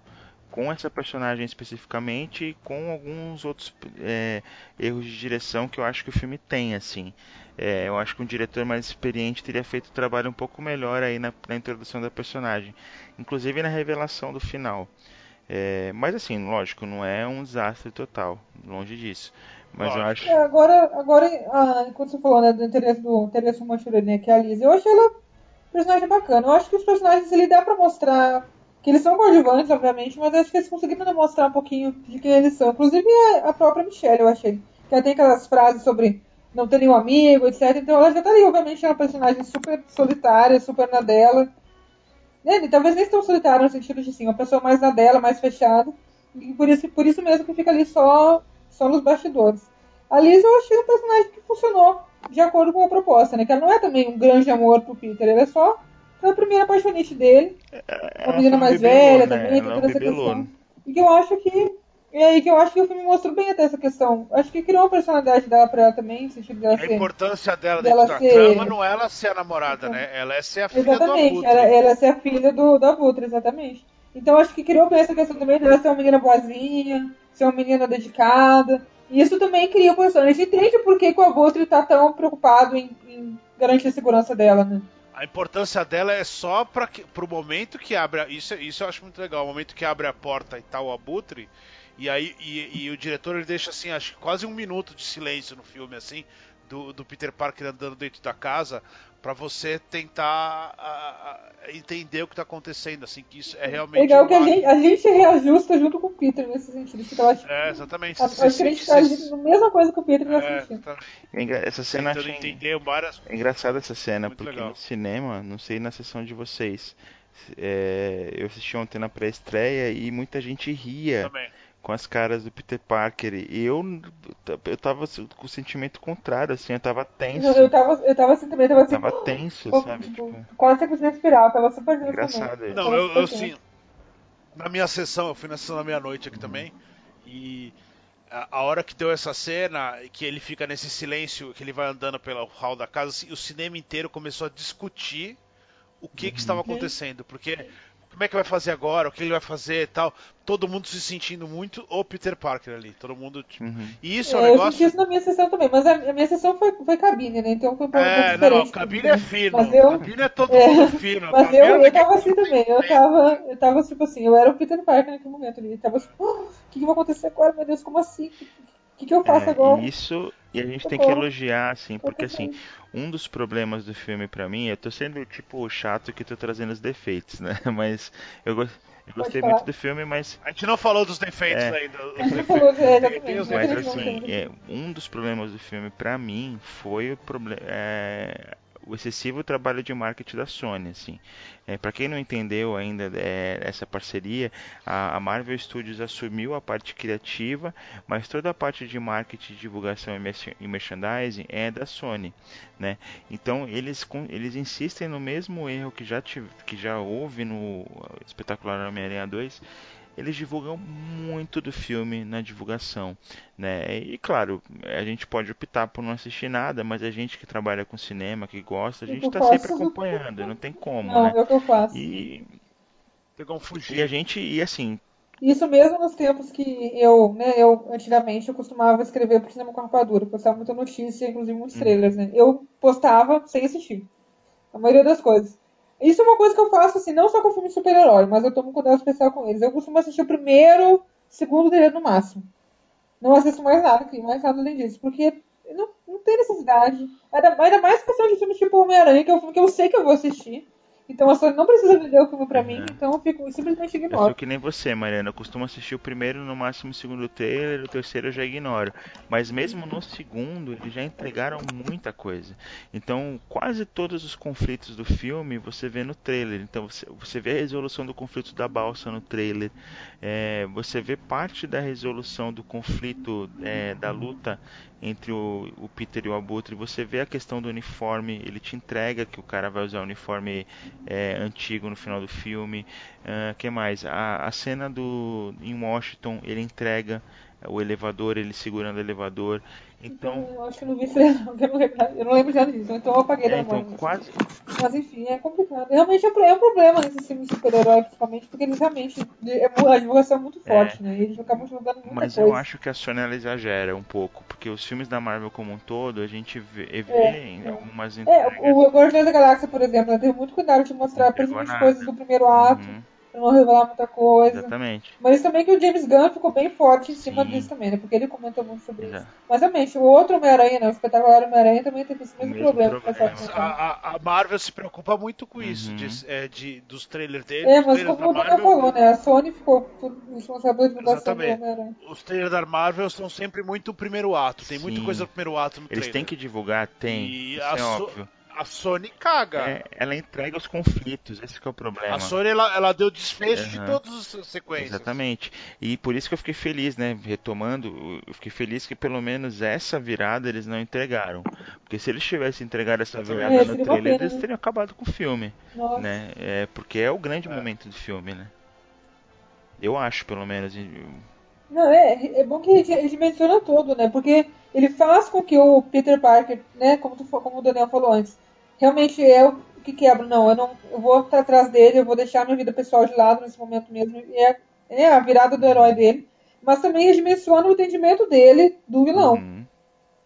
Com essa personagem especificamente e com alguns outros é, erros de direção que eu acho que o filme tem, assim. É, eu acho que um diretor mais experiente teria feito o trabalho um pouco melhor aí na, na introdução da personagem. Inclusive na revelação do final. É, mas assim, lógico, não é um desastre total. Longe disso. Mas eu Lógico. acho. É, agora, agora ah, enquanto você falou né, do interesse do interesse dele, né, que é a Liz, eu achei ela um personagem bacana. Eu acho que os personagens ele dá pra mostrar que eles são coadjuvantes, obviamente, mas acho que eles conseguiram demonstrar um pouquinho de quem eles são. Inclusive a, a própria Michelle, eu achei. Que ela tem aquelas frases sobre não ter nenhum amigo, etc. Então ela já tá ali, obviamente, é uma personagem super solitária, super na dela. Né, talvez nem tão solitária no sentido de, assim, uma pessoa mais na dela, mais fechada. E por isso, por isso mesmo que fica ali só, só nos bastidores. A Liz eu achei um personagem que funcionou de acordo com a proposta, né? Que ela não é também um grande amor pro Peter, ela é só a primeira apaixonite dele. Ela Uma menina foi um mais velha né? também, é toda essa questão. E que eu acho que. E aí que eu acho que o filme mostrou bem até essa questão. Acho que criou uma personalidade dela pra ela também, no sentido dela A ser. importância dela dela dentro da ser- trama não é ela ser a namorada, né? Ela é ser a filha do Exatamente, Abutre. ela, ela ser a filha do, do Abutre, exatamente. Então acho que criou bem essa questão também dela ser uma menina boazinha, ser uma menina dedicada. E isso também cria o personagem. A gente entende por que, que o Abutre tá tão preocupado em, em garantir a segurança dela, né? A importância dela é só para pro momento que abre. a- Isso, isso eu acho muito legal. O momento que abre a porta e tá o Abutre. E aí e, e o diretor ele deixa assim, acho que quase um minuto de silêncio no filme, assim, do, do Peter Parker andando dentro da casa para você tentar a, a, entender o que está acontecendo, assim, que isso é realmente. Legal que a gente, a gente reajusta junto com o Peter nesse sentido. Que eu acho, é, exatamente. Acho que a gente faz a mesma coisa que o Peter nessa é, sentido. Essa cena achei... entender várias... É engraçada essa cena, Muito porque legal. no cinema, não sei na sessão de vocês, é, eu assisti ontem na pré-estreia e muita gente ria. Também com as caras do Peter Parker. E eu, eu tava com o sentimento contrário, assim, eu tava tenso. Eu, eu, tava, eu tava assim também, eu tava assim. Tava tenso, eu, sabe? Tipo, quase que respirar, eu tava super tenso Engraçado. também. Não, eu, eu assim, na minha sessão, eu fui na sessão da meia-noite aqui também, e a, a, hora que deu essa cena, que ele fica nesse silêncio, que ele vai andando pelo hall da casa, assim, o cinema inteiro começou a discutir o que, uhum. que estava acontecendo, porque como é que vai fazer agora, o que ele vai fazer e tal. Todo mundo se sentindo muito o Peter Parker ali. Todo mundo, tipo. Uhum. E isso é um é, negócio. Eu senti isso na minha sessão também, mas a, a minha sessão foi, foi cabine, né? Então foi um pouco é, diferente. Não, cabine é fino. Mas eu, cabine é todo é, mundo fino. Mas eu, eu tava assim também. Eu tava, eu tava tipo assim, eu era o Peter Parker naquele momento ali. Eu tava assim, o que, que vai acontecer agora? Meu Deus, como assim? O que, que eu faço é, agora? Isso, e a gente tem que elogiar, assim, porque assim, um dos problemas do filme para mim, eu tô sendo tipo chato que tô trazendo os defeitos, né? Mas eu, go eu gostei muito do filme, mas a gente não falou dos defeitos é, ainda. É, exatamente. Mas assim, é, um dos problemas do filme para mim foi o problema é, o excessivo trabalho de marketing da Sony, assim. É, para quem não entendeu ainda é, essa parceria, a, a, Marvel Studios assumiu a parte criativa, mas toda a parte de marketing, divulgação e merchandising é da Sony, né? Então eles eles insistem no mesmo erro que já tive, que já houve no espetacular Homem-Aranha 2 eles divulgam muito do filme na divulgação, né? E claro, a gente pode optar por não assistir nada, mas a gente que trabalha com cinema, que gosta, a gente está sempre acompanhando, não tem como, não, né? É o que eu faço. E tem como fugir. E a gente, e assim, isso mesmo nos tempos que eu, né, eu antigamente eu costumava escrever pro cinema com rapadura, postava muita notícia, inclusive muitos Hum. trailers, né? Eu postava sem assistir. A maioria das coisas. Isso é uma coisa que eu faço, assim, não só com filme de super-herói, mas eu tomo um cuidado especial com eles. Eu costumo assistir o primeiro, segundo dele no máximo. Não assisto mais nada, mais nada além disso, porque não, não tem necessidade. Ainda, ainda mais questão de filmes tipo Homem-Aranha, que é um filme que eu sei que eu vou assistir. Então a Sony não precisa vender o filme pra mim, então eu fico simplesmente eu ignoro. sou que nem você, Mariana. Eu costumo assistir o primeiro, no máximo o segundo trailer, o terceiro eu já ignoro. Mas mesmo no segundo, eles já entregaram muita coisa. Então, quase todos os conflitos do filme você vê no trailer. Então, você, você vê a resolução do conflito da balsa no trailer. É, você vê parte da resolução do conflito é, da luta entre o, o, Peter e o Abutre, você vê a questão do uniforme, ele te entrega que o cara vai usar o uniforme é, antigo no final do filme. Uh, que mais? A, a cena do em Washington, ele entrega o elevador, ele segurando o elevador. Então, eu acho que não vi isso, não, eu não lembro, já disso, então eu apaguei é, da então, memória. quase Mas enfim, é complicado. Realmente é um problema nesses filmes de super-herói, principalmente, porque eles realmente. A divulgação é muito forte, né? E eles acabam divulgando muita Mas coisa. eu acho que a Sony ela exagera um pouco, porque os filmes da Marvel como um todo, a gente vê, vê É, em é. algumas É, entregas. o Guardiões da Galáxia, por exemplo, né, teve muito cuidado de mostrar principalmente coisas do primeiro ato, Uhum, não revelar muita coisa. exatamente. Mas também que o James Gunn ficou bem forte em cima Sim. disso também, né? Porque ele comentou muito sobre Exato. isso. Mas realmente, o outro Homem-Aranha, né? O espetacular Homem-Aranha também teve esse mesmo, mesmo problema. problema. A, a- Marvel se preocupa muito com isso, Uhum. de, é, de- dos trailers dele. É, mas como o da Daniel falou, né? A Sony ficou por- responsável do Exatamente. Homem-Aranha. Os trailers da Marvel são sempre muito o primeiro ato. Tem muita Sim. coisa do primeiro ato no Eles trailer. têm que divulgar, tem. E Isso a é So- óbvio. A Sony caga. É, ela entrega os conflitos, esse que é o problema. A Sony ela, ela deu desfecho de Aham. todas as sequências. Exatamente. E por isso que eu fiquei feliz, né? Retomando, eu fiquei feliz que pelo menos essa virada eles não entregaram. Porque se eles tivessem entregado essa virada É, no trailer, eles né? teriam acabado com o filme, Nossa. né? É, porque é o grande É. momento do filme, né? Eu acho, pelo menos. Não, é, é bom que ele, ele menciona tudo, né? Porque ele faz com que o Peter Parker, né, como, tu, como o Daniel falou antes, realmente é o que quebra. Não, eu não eu vou estar atrás dele, eu vou deixar minha vida pessoal de lado nesse momento mesmo. E é, é a virada do herói dele. Mas também ele menciona o entendimento dele do vilão. Uhum.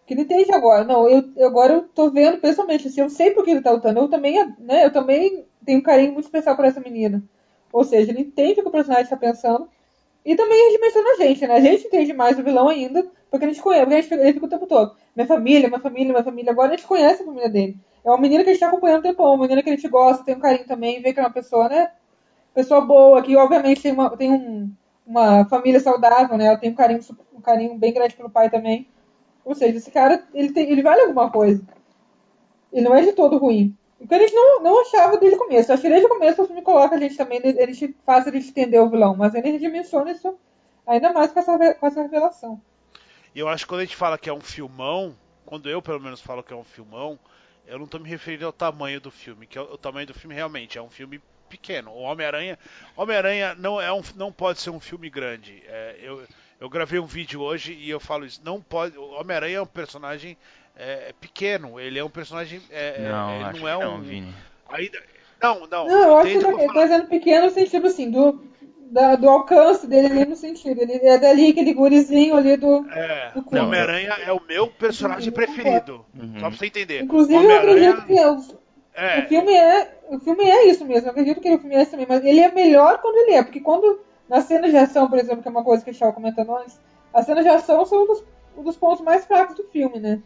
Que ele entende agora. Não, eu, agora eu tô vendo pessoalmente, assim, eu sei por que ele tá lutando. Eu também, né, eu também tenho um carinho muito especial por essa menina. Ou seja, ele entende o que o personagem está pensando E também a gente menciona a gente, né? A gente entende mais o vilão ainda, porque a gente conhece, porque a gente, ele fica o tempo todo. Minha família, minha família, minha família. Agora a gente conhece a família dele. É uma menina que a gente tá acompanhando um tempão, uma menina que a gente gosta, tem um carinho também, vê que é uma pessoa, né? Pessoa boa, que obviamente tem, uma, tem um, uma família saudável, né? Ela tem um carinho, um carinho bem grande pelo pai também. Ou seja, esse cara, ele, tem, ele vale alguma coisa. Ele não é de todo ruim. O que a gente não, não achava desde o começo. Acho que desde o começo o filme coloca a gente também, a gente faz gente entender o vilão, mas ele dimensiona isso ainda mais com essa, com essa revelação. E eu acho que quando a gente fala que é um filmão, quando eu pelo menos falo que é um filmão, eu não estou me referindo ao tamanho do filme, que é o, o tamanho do filme realmente é um filme pequeno. O Homem-Aranha, Homem-Aranha não é um, não pode ser um filme grande. É, eu, eu gravei um vídeo hoje e eu falo isso. Não pode. O Homem-Aranha é um personagem é, pequeno. Ele é um personagem. É, é não, ele acho não é que um. não, Vini. Ainda, não, não. Não, eu acho que ele tá falo? dizendo pequeno no sentido assim, do, da- do alcance dele ali no sentido. Ele é dali, aquele gurizinho ali do. É, do. Homem-Aranha é o meu personagem Uhum. preferido. Uhum. Só pra você entender. Inclusive, eu acredito que os- É, o filme é. O filme é isso mesmo, eu acredito que o filme é isso também, mas ele é melhor quando ele é, porque quando. Nas cenas de ação, por exemplo, que é uma coisa que a gente estava comentando antes, as cenas de ação são um dos, um dos pontos mais fracos do filme, né?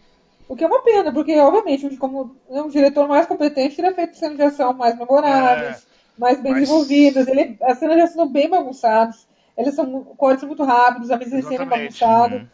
O que é uma pena, porque, obviamente, como um diretor mais competente teria feito cenas de ação mais memoráveis, mais bem mas- desenvolvidas. Ele, as cenas de ação são bem bagunçadas, eles são, cortes muito rápidos, a mise-en-scène é Exatamente. bagunçada. Uhum.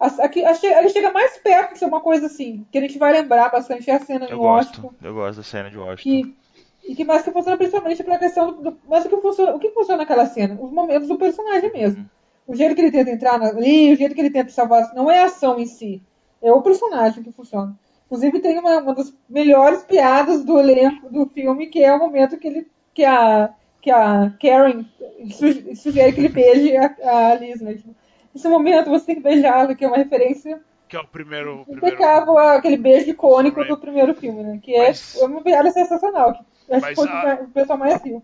As- Aqui, a che- ele chega mais perto de ser uma coisa assim, que a gente vai lembrar bastante, é a cena Eu Washington gosto, eu gosto da cena de Washington. que e que mais que funciona principalmente pela questão do, mas o que funciona o que funciona naquela cena os momentos do personagem mesmo o jeito que ele tenta entrar ali o jeito que ele tenta salvar não é a ação em si é o personagem que funciona inclusive tem uma, uma das melhores piadas do elenco do filme que é o momento que ele que a que a Karen su- sugere que ele beije a, a Liz né? Tipo, Nesse momento você tem que beijá-la, que é uma referência que é o primeiro. o primeiro impecável aquele beijo icônico do primeiro filme, né? Que é, Mas- é uma piada sensacional. Que acho que foi a- o pessoal mais riu.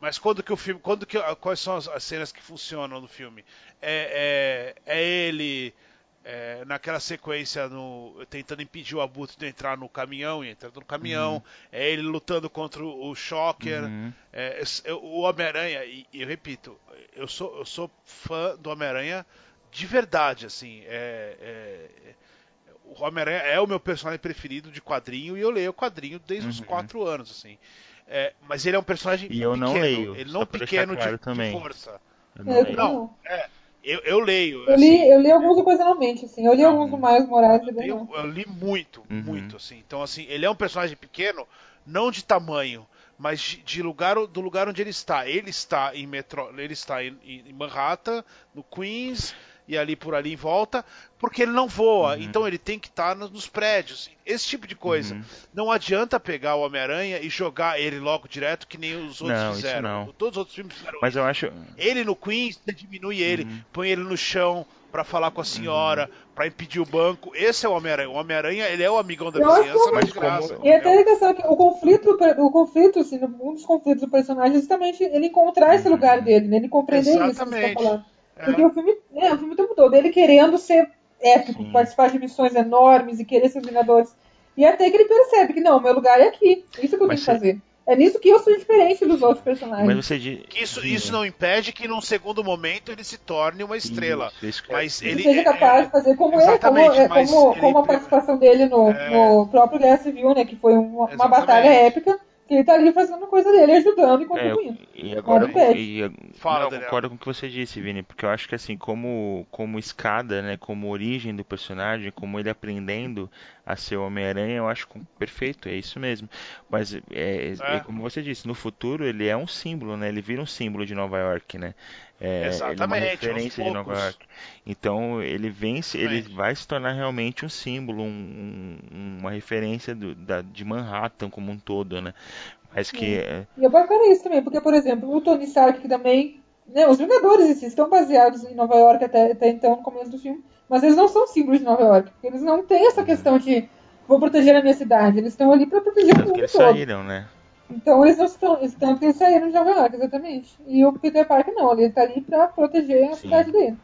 Mas quando que o filme. Quando que, quais são as, as cenas que funcionam no filme? É, é, é ele é, naquela sequência no, tentando impedir o Abutre de entrar no caminhão e entrando no caminhão. É ele lutando contra o, Shocker. Uhum. É, eu- o Homem-Aranha, e, e eu repito, eu sou, eu sou fã do Homem-Aranha de verdade, assim. É, é, o Homem-Aranha é o meu personagem preferido de quadrinho e eu leio o quadrinho desde os Uhum. 4 anos, assim. É, mas ele é um personagem E eu pequeno, não leio, ele não pequeno de, claro de também. força. Eu É, não. Não, não. Eu, eu leio. Eu assim, li, eu li alguns ocasionalmente, assim. Eu li Não. alguns do Miles Morales e bem eu, não. eu li muito, Uhum. muito, assim. Então, assim, ele é um personagem pequeno, não de tamanho, mas de, de lugar, do lugar onde ele está. Ele está em metro, ele está em, em Manhattan, no Queens e ali por ali em volta, porque ele não voa. Uhum. Então ele tem que estar no- nos prédios. Esse tipo de coisa. Uhum. Não adianta pegar o Homem-Aranha e jogar ele logo direto que nem os outros Não, isso fizeram. não. Todos os outros filmes fizeram Mas eu acho. ele no Queens, você diminui ele, Uhum. põe ele no chão pra falar com a senhora, pra impedir o banco. Esse é o Homem-Aranha. O Homem-Aranha, ele é o amigão da Eu vizinhança, mas graça. como- E até a questão que o conflito, o conflito, assim, um dos conflitos do personagem é justamente ele encontrar esse lugar dele, né? Ele compreender isso que você tá Exatamente. Falando. É. Porque o filme, né, o filme o tempo todo, ele querendo ser épico, Sim. participar de missões enormes e querer ser os Vingadores. E até que ele percebe que não, meu lugar é aqui. Isso que eu Mas tenho que fazer. É nisso que eu sou diferente dos outros personagens. Mas você diz. Que Isso, isso não impede que num segundo momento ele se torne uma estrela. Isso, isso que- Mas ele ele seja é- capaz de fazer como ele, como, é, mas como, ele- como a participação dele no, É. no próprio Guerra Civil, né? Que foi uma, uma batalha épica, que ele tá ali fazendo a coisa dele, ajudando e É, contribuindo. e agora impede. e, Fala, eu concordo com o que você disse, Vini, porque eu acho que assim, como como escada, né, como origem do personagem, como ele aprendendo a ser Homem-Aranha, eu acho perfeito, é isso mesmo. Mas é, é- É. é como você disse, no futuro ele é um símbolo, né? Ele vira um símbolo de Nova York, né? É, ele é Exatamente, referência de Nova. York. Então ele vence, ele Exatamente. vai se tornar realmente um símbolo, um- um- uma referência do- da, de Manhattan como um todo, né? Mas que é, E é bacana isso também, porque, por exemplo, o Tony Stark, que também. Né, os Vingadores si estão baseados em Nova York até, até então, no começo do filme, mas eles não são símbolos de Nova York. porque Eles não têm essa questão de vou proteger a minha cidade. Eles estão ali para proteger o tanto que mundo eles todo. saíram, né? Então eles não estão. Tanto que eles saíram de Nova York, exatamente. E o Peter Parker não, ele tá ali pra proteger a Sim. cidade dele.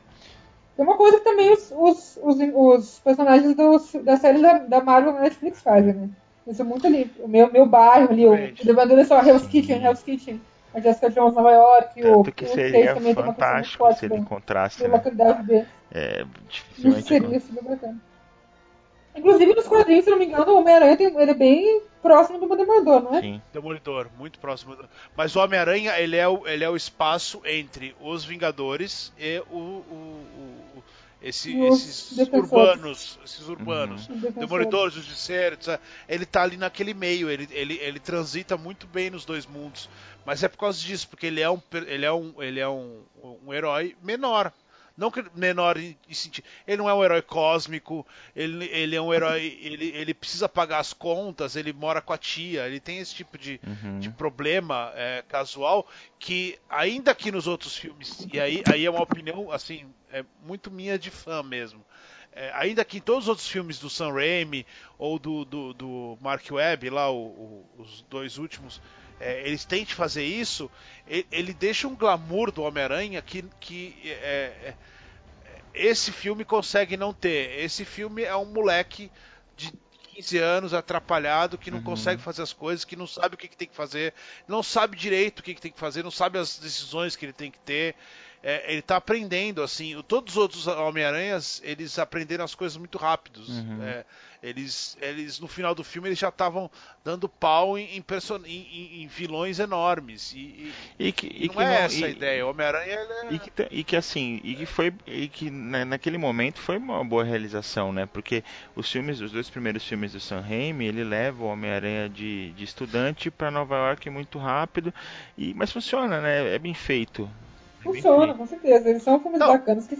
Tem uma coisa que também os, os, os, os personagens dos, da série da, da Marvel na Netflix fazem, né? Eles são muito ali. O meu, meu bairro ali, o, Exatamente. o Devandura é só Hell's. Kitchen, Hell's Kitchen. a Jessica Jones Nova York, Tanto o que o seria Chase também tem uma questão muito fantástico forte se ele encontrasse. Né? É, Isso dificilmente. seria super bacana. Inclusive nos quadrinhos, se não me engano, o Homem-Aranha ele é bem próximo do Demolidor, não é? Sim. Demolidor, muito próximo. Mas o Homem-Aranha, ele, é o, ele é o espaço entre os Vingadores e o, o- o- esse- esses defensores. urbanos. Esses urbanos. Os defensores. Demolidor, Justiceiro, etc. ele tá ali naquele meio, ele, ele, ele transita muito bem nos dois mundos. Mas é por causa disso, porque ele é um, ele é um, ele é um, um herói menor. Não que menor em, em sentido. Ele não é um herói cósmico, ele, ele é um herói. Ele, ele precisa pagar as contas, ele mora com a tia, ele tem esse tipo de, Uhum. de problema é, casual que, ainda que nos outros filmes, e aí, aí é uma opinião assim, é muito minha de fã mesmo. É, ainda que em todos os outros filmes do Sam Raimi ou do, do, do Mark Webb, lá o- o- os dois últimos, é, eles tentem fazer isso, ele, ele deixa um glamour do Homem-Aranha que, que é, é, esse filme consegue não ter. Esse filme é um moleque de 15 anos atrapalhado que não Uhum. consegue fazer as coisas, que não sabe o que, que tem que fazer, não sabe direito o que, que tem que fazer, não sabe as decisões que ele tem que ter. É, ele tá aprendendo, assim. Todos os outros Homem-Aranhas, eles aprenderam as coisas muito rápidos. Uhum. É, eles, eles, no final do filme, eles já estavam dando pau em, em, person- em- em- em vilões enormes. E, e- E que, e e não que é não- essa a ideia. O Homem-Aranha, ele é... E que, e que assim, e que foi, e que na- naquele momento foi uma boa realização, né? Porque os filmes, os dois primeiros filmes do Sam Raimi, ele leva o Homem-Aranha de, de estudante para Nova York muito rápido, e mas funciona, né? É bem feito. É bem Funciona, feito. com certeza. Eles são filmes Não. bacanas. Que...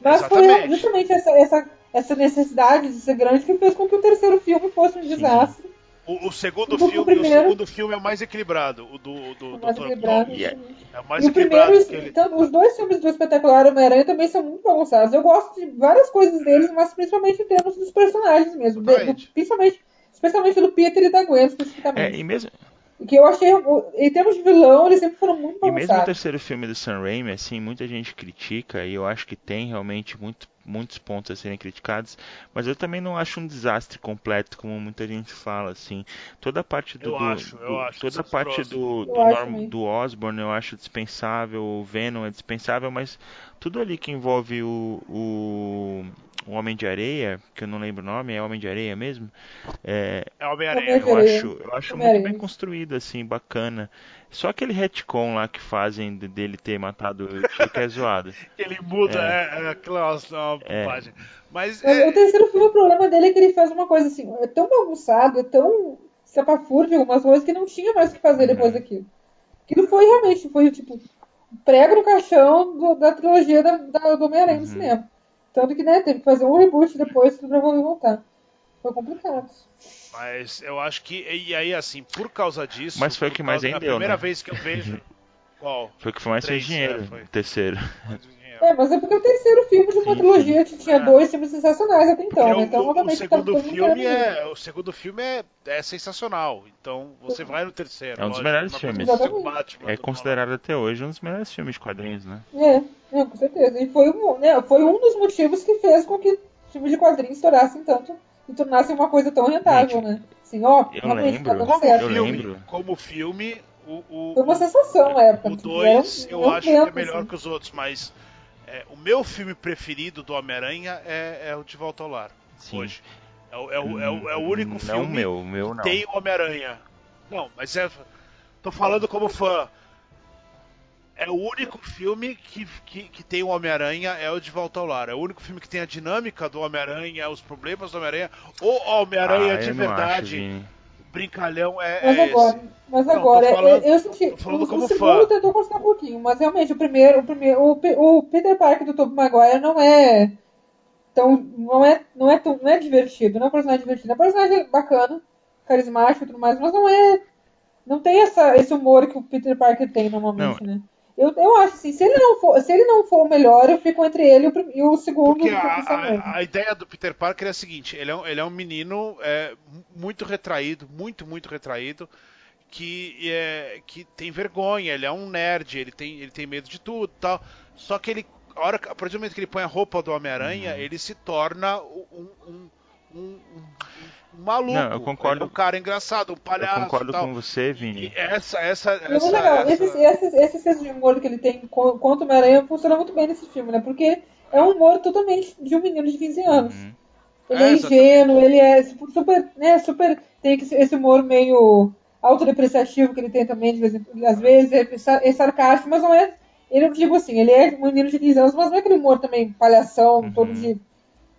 Mas foi Exatamente. justamente essa, essa, essa necessidade de ser grande que fez com que o terceiro filme fosse um desastre. O, o segundo filme, primeiro. o segundo filme é o mais equilibrado, o do, do, O mais Dr. E é- É o mais E o equilibrado primeiro, ele. então, os dois filmes do Espetacular Homem-Aranha também são muito bagunçados. Eu gosto de várias coisas deles, mas principalmente em termos dos personagens mesmo. De- do- principalmente, especialmente do Peter e da Gwen, É, especificamente. e mesmo, Que eu achei, em termos de vilão, eles sempre foram muito E mesmo o terceiro filme do Sam Raimi, assim, muita gente critica, e eu acho que tem realmente muito, muitos pontos a serem criticados, mas eu também não acho um desastre completo, como muita gente fala, assim. Toda a parte do, Eu do- acho, eu do- acho toda a parte do, do, Eu Norm- do Osborn eu acho dispensável, o Venom é dispensável, mas tudo ali que envolve o, o, o Homem de Areia, que eu não lembro o nome, é Homem de Areia mesmo, é, É Homem-Aranha. Homem-Aranha. eu Areia. acho, eu acho muito bem construído, assim, bacana. Só aquele retcon lá que fazem de- dele ter matado o que é zoado. Ele muda, É. é, é, aquilo é uma, É. Mas Mas é, O terceiro filme, o problema dele é que ele faz uma coisa assim, é tão bagunçado, é tão sapafúrdio algumas coisas que não tinha mais o que fazer depois daquilo. Aquilo foi realmente, foi tipo, prego no caixão do- da trilogia da, da- do Homem-Aranha no Uhum. cinema. Tanto que, né, teve que fazer um reboot depois pra poder voltar. Foi complicado. Mas eu acho que. E aí, assim, por causa disso. Mas foi o que mais rendeu, A primeira né? vez que eu vejo. Qual? Foi o que foi mais Três, fez dinheiro, é, foi. o terceiro. É, mas é porque o terceiro filme de uma Sim, trilogia que tinha É. dois filmes sensacionais até então, Porque né? o- Então, o, o obviamente, segundo mundo filme é. O segundo filme é, é sensacional. Então você vai no terceiro. É um dos lógico, melhores filmes. Batman É do considerado até hoje um dos melhores filmes de quadrinhos, né? É, não, com certeza. E foi um, né, foi um dos motivos que fez com que filmes de quadrinhos estourassem tanto e tornassem uma coisa tão rentável, Gente, né? Assim, ó, eu realmente lembro. tá Como certo. Eu filme, lembro. como filme, o, o, Foi uma sensação na época. o assim, 2 era um- eu era um acho que é melhor assim. que os outros, mas é, o meu filme preferido do Homem-Aranha é, é o De Volta ao Lar. Sim. Hoje. É, o- é o- é o- é o único não filme meu, meu não. tem o Homem-Aranha. Não, mas é. Tô falando como fã. É o único filme que, que, que tem o Homem-Aranha é o De Volta ao Lar. É o único filme que tem a dinâmica do Homem-Aranha, os problemas do Homem-Aranha. O Homem-Aranha Ah, de acho, verdade, Vini. Brincalhão é, Mas é agora, esse. mas Não, agora, é- falando- eu senti. falando o, como o segundo fã. tentou constar um pouquinho, mas realmente o primeiro, o primeiro, o, o Peter Parker do Tobey Maguire não é tão, não é, não é tão, não é divertido, não é um personagem divertido, é um personagem bacana, carismático e tudo mais, mas não é, não tem essa, esse humor que o Peter Parker tem normalmente, né? Eu, eu acho assim, se ele não for, se ele não for o melhor, eu fico entre ele e o, e segundo. Porque que a, a, a ideia do Peter Parker é a seguinte: ele é um, ele é um menino é, mu- muito retraído, muito, muito retraído, que, é, que tem vergonha, ele é um nerd, ele tem, ele tem medo de tudo tal. Só que ele, a, hora, a partir do momento que ele põe a roupa do Homem-Aranha, ele se torna um, um, um, um- um maluco. Não, eu concordo. É um cara engraçado, um palhaço. Eu concordo tal. com você, Vini. E essa, essa, essa, muito legal. essa- Esse, esse, esse senso de humor que ele tem co- contra o Homem-Aranha funciona muito bem nesse filme, né? Porque é um humor totalmente de um menino de 15 anos. Uhum. Ele É, é, ingênuo, ele é su- super, né, super. Tem esse- humor meio autodepreciativo que ele tem também, de vez em, às vezes, é, é sarcástico, mas não é. Ele, eu digo assim, ele é um menino de 15 anos, mas não é aquele humor também palhação, Uhum. todo de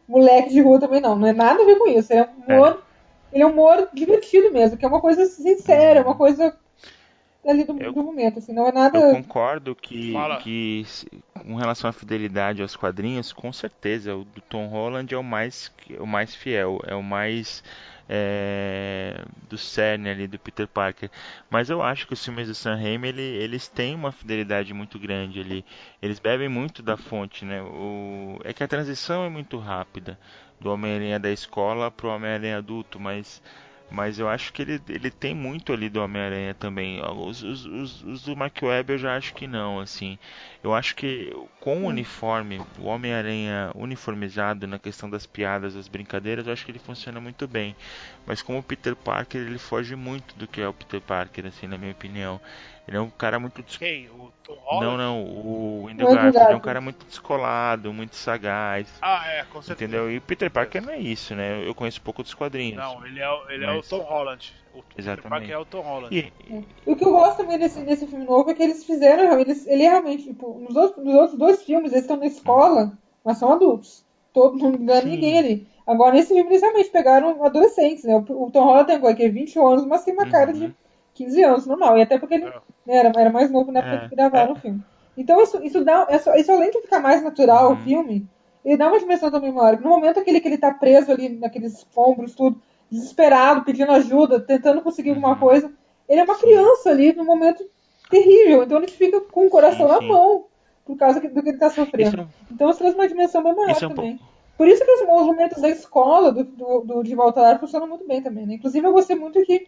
moleque de rua também, não. Não é nada a ver com isso. Ele é um humor. Ele é um humor divertido mesmo, que é uma coisa sincera, uma coisa ali do, Eu- do momento, assim, não é nada. Eu concordo que, Fala. que com relação à fidelidade aos quadrinhos, com certeza o do Tom Holland é o mais, o mais fiel, é o mais é, do cerne ali do Peter Parker. Mas eu acho que os filmes do Sam Raimi ele, eles têm uma fidelidade muito grande ali. Eles bebem muito da fonte, né? O, é que a transição é muito rápida do Homem-Aranha da escola pro Homem-Aranha adulto, mas mas eu acho que ele, ele tem muito ali do Homem-Aranha também. Os, os, os, os do Mark Webb eu já acho que não, assim. Eu acho que com o uniforme, o Homem-Aranha uniformizado na questão das piadas, das brincadeiras, eu acho que ele funciona muito bem. Mas como o Peter Parker, ele foge muito do que é o Peter Parker, assim, na minha opinião. Ele é um cara muito des- Quem? O Tom Não, Holland? não, o Andrew O Andrew Garfield é um cara muito descolado, muito sagaz. Ah, é, com certeza. Entendeu? E o Peter Parker não é isso, né? Eu conheço pouco dos quadrinhos. Não, ele é, o- ele é o Mas- Tom Holland. O Peter Exatamente. Parker é o Tom Holland. E, E o que eu gosto também desse, desse filme novo é que eles fizeram, eles, ele é realmente, tipo, nos outros, nos outros dois filmes eles estão na escola, mas são adultos. Todo, não engana Sim. ninguém ali. Agora, nesse filme, eles realmente pegaram adolescentes, né? O, o Tom Holland tem agora, que é 21 anos, mas tem uma cara Uhum. de 15 anos, normal. E até porque ele É. né, era, era mais novo na época É, que gravaram o filme. Então, isso, isso dá, isso, isso além de ficar mais natural Uhum. o filme, ele dá uma dimensão também maior. No momento aquele que ele tá preso ali naqueles escombros, tudo, desesperado, pedindo ajuda, tentando conseguir alguma Uhum. coisa, ele é uma criança ali num momento terrível. Então, ele fica com o coração Sim, na sim. mão por causa do que ele tá sofrendo. isso é Então isso traz uma dimensão bem maior é um também. Por isso que os, os momentos da escola, do, do, do De Volta Lar, funcionam muito bem também. Né? Inclusive, eu gostei muito que.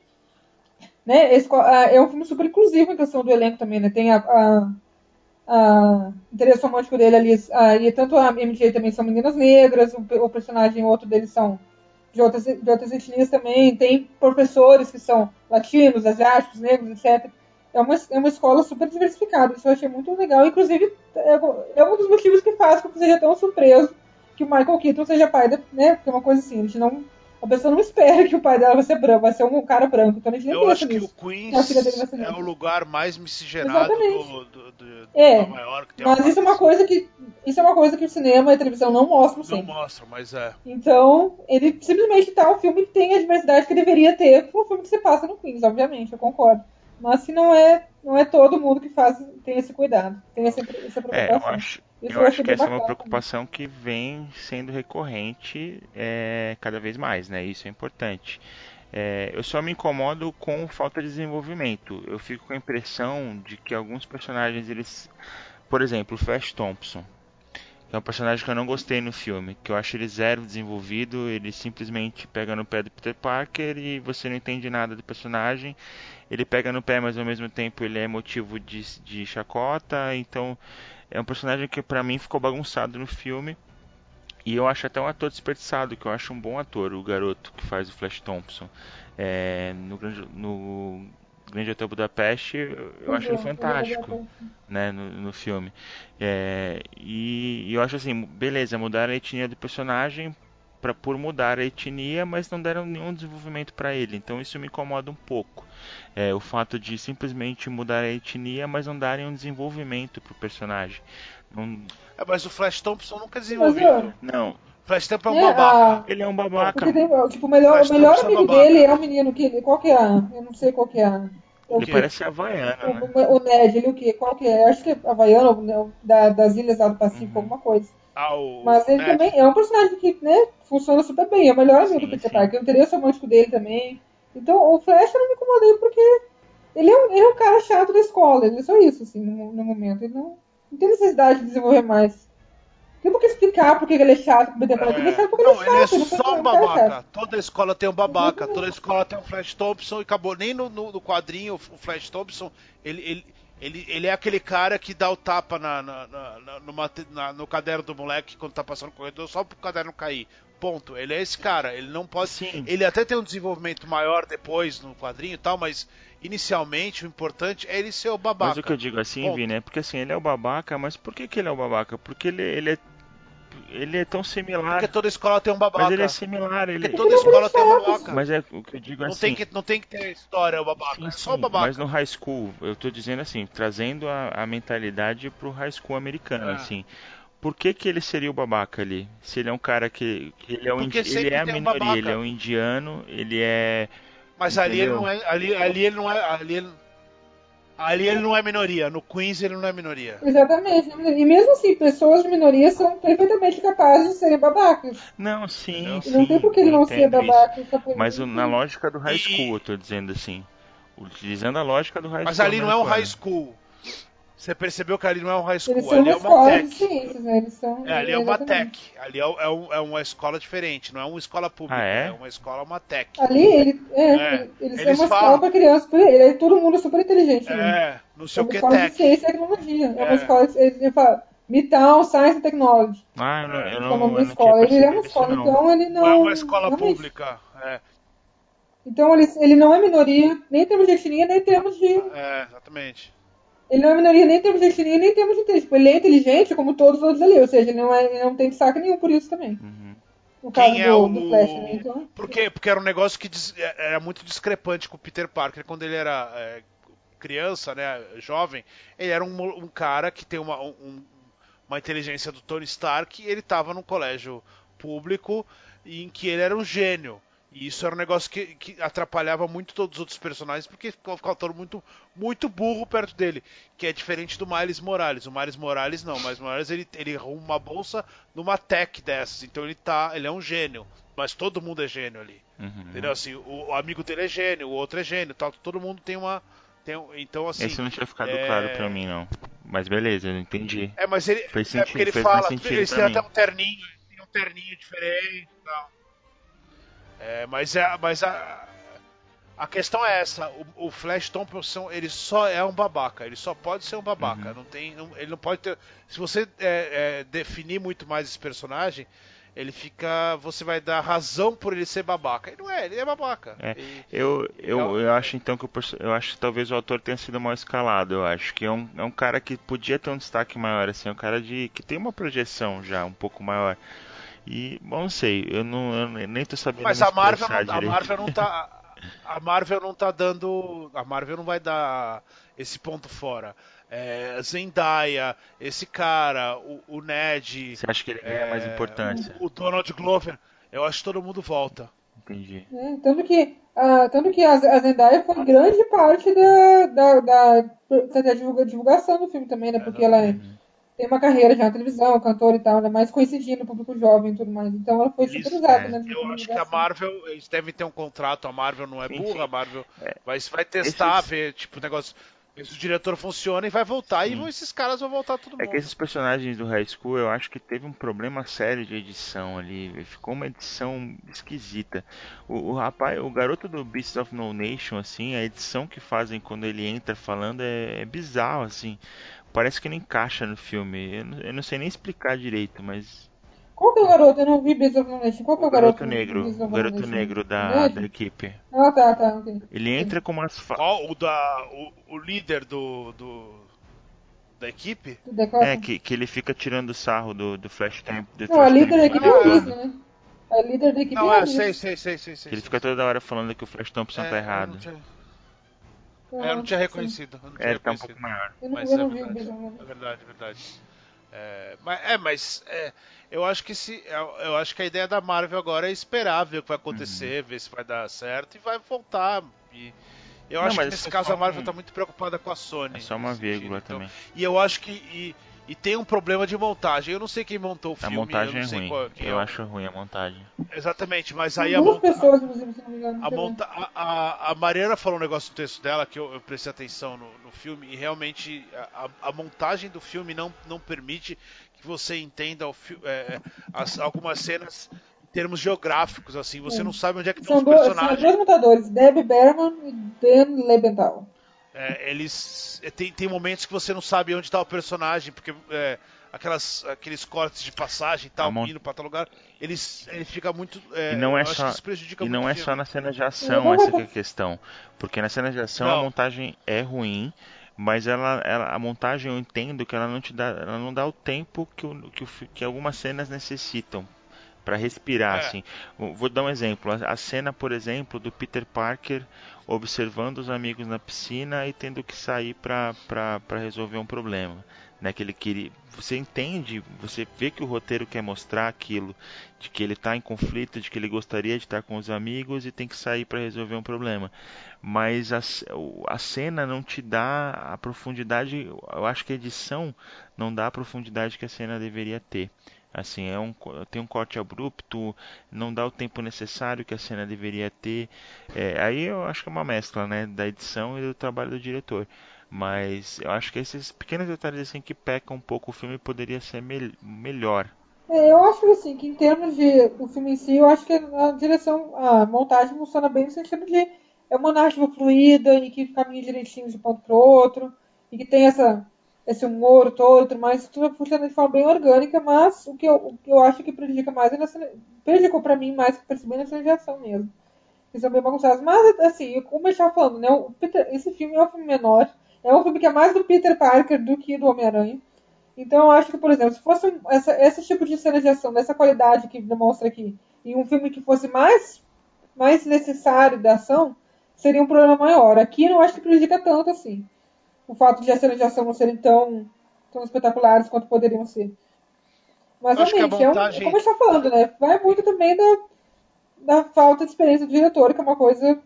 Né, esse, é um filme super inclusivo em questão do elenco também. Né? Tem a, a, a interesse romântico dele ali. ah, e tanto a MJ também são meninas negras, o, o personagem outro deles são de outras, de outras etnias também. Tem professores que são latinos, asiáticos, negros, etc. É uma, é uma escola super diversificada. Isso eu achei muito legal. Inclusive, é, é um dos motivos que faz com que seja tão surpreso que o Michael Keaton seja pai, da, né? Porque é uma coisa assim, a gente não. A pessoa não espera que o pai dela vai ser branco, vai ser um cara branco. Então a gente nem Eu acho que o. Queens ser é o lugar mais miscigenado do, do, do, É, Nova York. Mas isso é uma coisa que. Isso é uma coisa que o cinema e a televisão não mostram Não sempre. mostra, mas é. Então, ele simplesmente tá um filme que tem a diversidade que deveria ter um filme que se passa no Queens, obviamente, eu concordo. Mas que não é, não é todo mundo que faz, tem esse cuidado, tem essa, essa É, preocupação. eu acho, Isso eu acho que essa é uma preocupação que vem sendo recorrente é, cada vez mais, né? Isso é importante. É, eu só me incomodo com falta de desenvolvimento. Eu fico com a impressão de que alguns personagens, eles. Por exemplo, o Flash Thompson, que é um personagem que eu não gostei no filme, que eu acho ele zero desenvolvido, ele simplesmente pega no pé do Peter Parker e você não entende nada do personagem. Ele pega no pé, mas ao mesmo tempo ele é motivo de, de chacota, então é um personagem que pra mim ficou bagunçado no filme. E eu acho até um ator desperdiçado, que eu acho um bom ator, o garoto que faz o Flash Thompson. É, no, Grande- no Grande Hotel Budapeste, eu, acho ele fantástico né, no, no filme. É, e, e eu acho assim, beleza, mudaram a etnia do personagem pra, por mudar a etnia, mas não deram nenhum desenvolvimento pra ele. Então isso me incomoda um pouco. É, o fato de simplesmente mudar a etnia, mas não darem um desenvolvimento pro personagem. Não, É, mas o Flash Thompson nunca Mas, desenvolvido. não, O Flash Thompson é um É, babaca. a- ele é um babaca. Tem, tipo, o melhor, o melhor é amigo babaca. dele é o menino que ele. Qual que é a. Eu não sei qual que é a. é o Ele quê? parece havaiano, né? O, o Ned, ele o quê? Qual que é? Acho que é Havaiano, né, da, das Ilhas lá do Pacífico, Uhum. alguma coisa. Ah, o Mas ele Ned. também é um personagem que, né, funciona super bem. É o melhor amigo Sim, do Peter sim. Parker. O interesse romântico dele também. Então, o Flash eu não me incomodei porque ele é um, ele é um cara chato da escola. Ele é só isso, assim, no, no momento. Ele não, não tem necessidade de desenvolver mais. Tem por que explicar por que ele é chato o Parker. Ele é chato porque não, ele é ele é chato. só um chato. babaca. Toda escola tem um babaca. Toda escola tem um Flash Thompson e acabou. Nem no, no, no quadrinho o Flash Thompson ele, ele, Ele, ele é aquele cara que dá o tapa na, na, na, na, no caderno do moleque quando tá passando no corredor só pro caderno cair. Ponto. Ele é esse cara. Ele não pode. Sim. Ele até tem um desenvolvimento maior depois no quadrinho e tal, mas inicialmente o importante é ele ser o babaca. Mas o que eu digo assim, Ponto. Vini, é porque assim, ele é o babaca, mas por que, que ele é o babaca? Porque ele, ele é. Ele é tão similar. Porque toda escola tem um babaca. Mas ele é similar, ele. Porque toda escola tem um babaca. Mas é o que eu digo não, assim. tem que, não tem que ter história o babaca. Sim, é só sim, o babaca. Mas no high school, eu tô dizendo assim, trazendo a, a mentalidade pro high school americano, É. assim. Por que, que ele seria o babaca ali? Se ele é um cara que, ele é um Porque ele é a um minoria, babaca. ele é um indiano, ele é Mas ali ele não é. Ali, ali ele não é. Ali ele, ali ele não é minoria. No Queens ele não é minoria. Exatamente. né? E mesmo assim, pessoas de minoria são perfeitamente capazes de serem babacas. Não, sim, E sim. não tem por que ele não ser babaca. Mas o- na lógica do high E- school, eu tô dizendo assim. Utilizando a lógica do high Mas school. ali não é um high school. Você percebeu que ali não é um high school, Eles são ali é uma escola de tech. ciências, né? Eles são. É, ali é uma tech. Ali é, é um- é uma escola diferente, não é uma escola pública. Ah, é? uma escola, uma tech. Ali, ele, é, É, eles, eles são uma falam. escola para crianças. Ele é todo mundo super inteligente. ali. É, não sei é o uma que escola de tech. ciência e tecnologia. É, É. uma escola. de- Ele fala Midtown Science and Technology. Ah, eu não, eu é não, eu não escola. Ele é uma escola, isso, não. então ele não. Não é uma escola pública. É, Então ele, ele não é minoria, nem em termos de etnia, nem em termos de. é, exatamente. Ele não é minoria nem em termos de etnia, nem em termos de inteligência. Tipo, ele é inteligente como todos os outros ali, ou seja, ele não, é, ele não tem destaque nenhum por isso também. Uhum. No caso Quem é do, o. do Flash, né? Então, Por quê? Porque era um negócio que dis- era muito discrepante com o Peter Parker quando ele era é, criança, né, jovem. Ele era um, um cara que tem uma, um- uma inteligência do Tony Stark e ele estava num colégio público em que ele era um gênio. E isso era um negócio que, que atrapalhava muito todos os outros personagens, porque ficava ficava todo muito, muito burro perto dele. Que é diferente do Miles Morales. O Miles Morales não. O Miles Morales ele, ele arruma uma bolsa numa tech dessas. Então ele tá. Ele é um gênio. Mas todo mundo é gênio ali. Uhum. Entendeu? Assim, o, o amigo dele é gênio, o outro é gênio, tal. Todo mundo tem uma. Tem, um- então, assim. Esse não tinha ficado é- claro pra mim, não. Mas beleza, eu entendi. É, mas ele. Fez é porque sentido, ele fala. sentido Eles têm até um terninho. têm um terninho diferente e tal. É, mas é. Mas a. A questão é essa, o, o Flash Thompson ele só é um babaca, ele só pode ser um babaca, Uhum. não tem, não- ele não pode ter. Se você é, é, definir muito mais esse personagem, ele fica, você vai dar razão por ele ser babaca. Ele não é, ele é babaca. É. E- Eu, eu, Eu- eu acho então que perso- eu acho que talvez o autor tenha sido mal escalado. Eu acho que é um, é um cara que podia ter um destaque maior, assim, é um cara de que tem uma projeção já um pouco maior. E, bom, não sei, eu não eu nem tô sabendo Mas a Marvel, não, a. Marvel não tá. A Marvel não tá dando. A Marvel não vai dar esse ponto fora. É, Zendaya, esse cara, o, o Ned, Você acha que ele ganha mais é, importância? o, o Donald Glover, eu acho que todo mundo volta. Entendi. né? Tanto que, a, tanto que a, a Zendaya foi grande parte da, da, da, da divulga- divulgação do filme também, né? Porque ela é- tem uma carreira já na televisão, cantora e tal, ela é mais conhecidinha no público jovem e tudo mais. Então ela foi super usada, é. né? Eu acho que a Marvel, eles devem ter um contrato, a Marvel não é Sim, burra, sim. a Marvel vai, vai testar, Esses- ver, tipo, o negócio. ver Se o diretor funciona e vai voltar, e vão- esses caras vão voltar todo mundo. É que esses personagens do High School eu acho que teve um problema sério de edição ali. Ficou uma edição esquisita. O, o rapaz, o garoto do Beasts of No Nation, assim, a edição que fazem quando ele entra falando é, é bizarro, assim. Parece que não encaixa no filme. Eu não, eu não sei nem explicar direito, mas. Qual que é o garoto? Eu não vi Beast of No Nation. Qual que é O o garoto? garoto negro, o garoto negro da, Ned? da equipe. Ah, tá, tá, ok. Ele entra com umas. Fa... Qual o da. O, o líder do, do. da equipe? É, que, que ele fica tirando sarro do, do Flash Temp. Do Não, a Flash líder da equipe é Ah, o é. Weasley, né? A líder da equipe Não, é é, a sei, sei, sei, sei, sei. Ele sei. fica toda hora falando que o Flash Thompson É, tá errado. não Ah, É, eu não tinha reconhecido. não tinha É, ele tá um reconhecido. pouco maior. Eu não, Mas eu é não vi o verdade. No É verdade, é verdade. É, mas, é, mas é, eu acho que se, eu, eu acho que a ideia da Marvel agora é esperar ver o que vai acontecer, ver se vai dar certo e vai voltar. E eu Não, acho que nesse é caso a Marvel um- tá muito preocupada com a Sony. É só uma vírgula sentido, então- também. E eu acho que e, e tem um problema de montagem. Eu não sei quem montou o A filme. eu montagem não é sei ruim. qual- é Eu o- acho ruim a montagem. Exatamente, mas aí a, duas monta, pessoas, inclusive, se não me engano. a, monta, a, a, a Mariana falou um negócio no texto dela que eu, eu prestei atenção no, no filme e realmente a, a- a montagem do filme não, não permite que você entenda o fi- é, as- algumas cenas em termos geográficos, assim, você não sabe onde é que estão os dois, são personagens. dois montadores, Debbie Berman e Dan Lebenthal. É, eles é, tem, tem momentos que você não sabe onde está o personagem, porque é, aquelas, aqueles cortes de passagem e tal, mon... indo para tal lugar, eles, ele fica muito. É, e não é só, e não é só na cena de ação essa que é a questão. Porque na cena de ação não. a montagem é ruim, mas ela, ela, a montagem eu entendo que ela não te dá, ela não dá o tempo que, o, que, o, que algumas cenas necessitam para respirar, é. assim. Vou dar um exemplo. A cena, por exemplo, do Peter Parker observando os amigos na piscina e tendo que sair para resolver um problema. Né, que ele queria, você entende, você vê que o roteiro quer mostrar aquilo, de que ele está em conflito, de que ele gostaria de estar com os amigos e tem que sair para resolver um problema. Mas a, a cena não te dá a profundidade, eu acho que a edição não dá a profundidade que a cena deveria ter. Assim, é um, tem um corte abrupto, não dá o tempo necessário que a cena deveria ter. É, aí eu acho que é uma mescla, né, da edição e do trabalho do diretor. Mas eu acho que esses pequenos detalhes assim que pecam um pouco o filme poderia ser me melhor. É, eu acho assim que em termos de o filme em si, eu acho que a direção, a montagem funciona bem no sentido de é uma narrativa fluida e que caminha direitinho de um ponto para outro e que tem essa esse humor todo, mas tudo funciona de forma bem orgânica, mas o que eu, o que eu acho que prejudica mais é cena, prejudicou pra mim mais que percebi cena de ação mesmo. Que são bem bagunçados. Mas, assim, como eu estava falando, né, Peter, esse filme é um filme menor, é um filme que é mais do Peter Parker do que do Homem-Aranha. Então eu acho que, por exemplo, se fosse essa, esse tipo de cena de ação, dessa qualidade que demonstra aqui, em um filme que fosse mais, mais necessário da ação, seria um problema maior. Aqui eu não acho que prejudica tanto assim o fato de as cenas de ação não serem tão, tão espetaculares quanto poderiam ser. Mas realmente, montagem... é um, como a gente está falando, né? Vai muito também da, da falta de experiência do diretor, que é uma coisa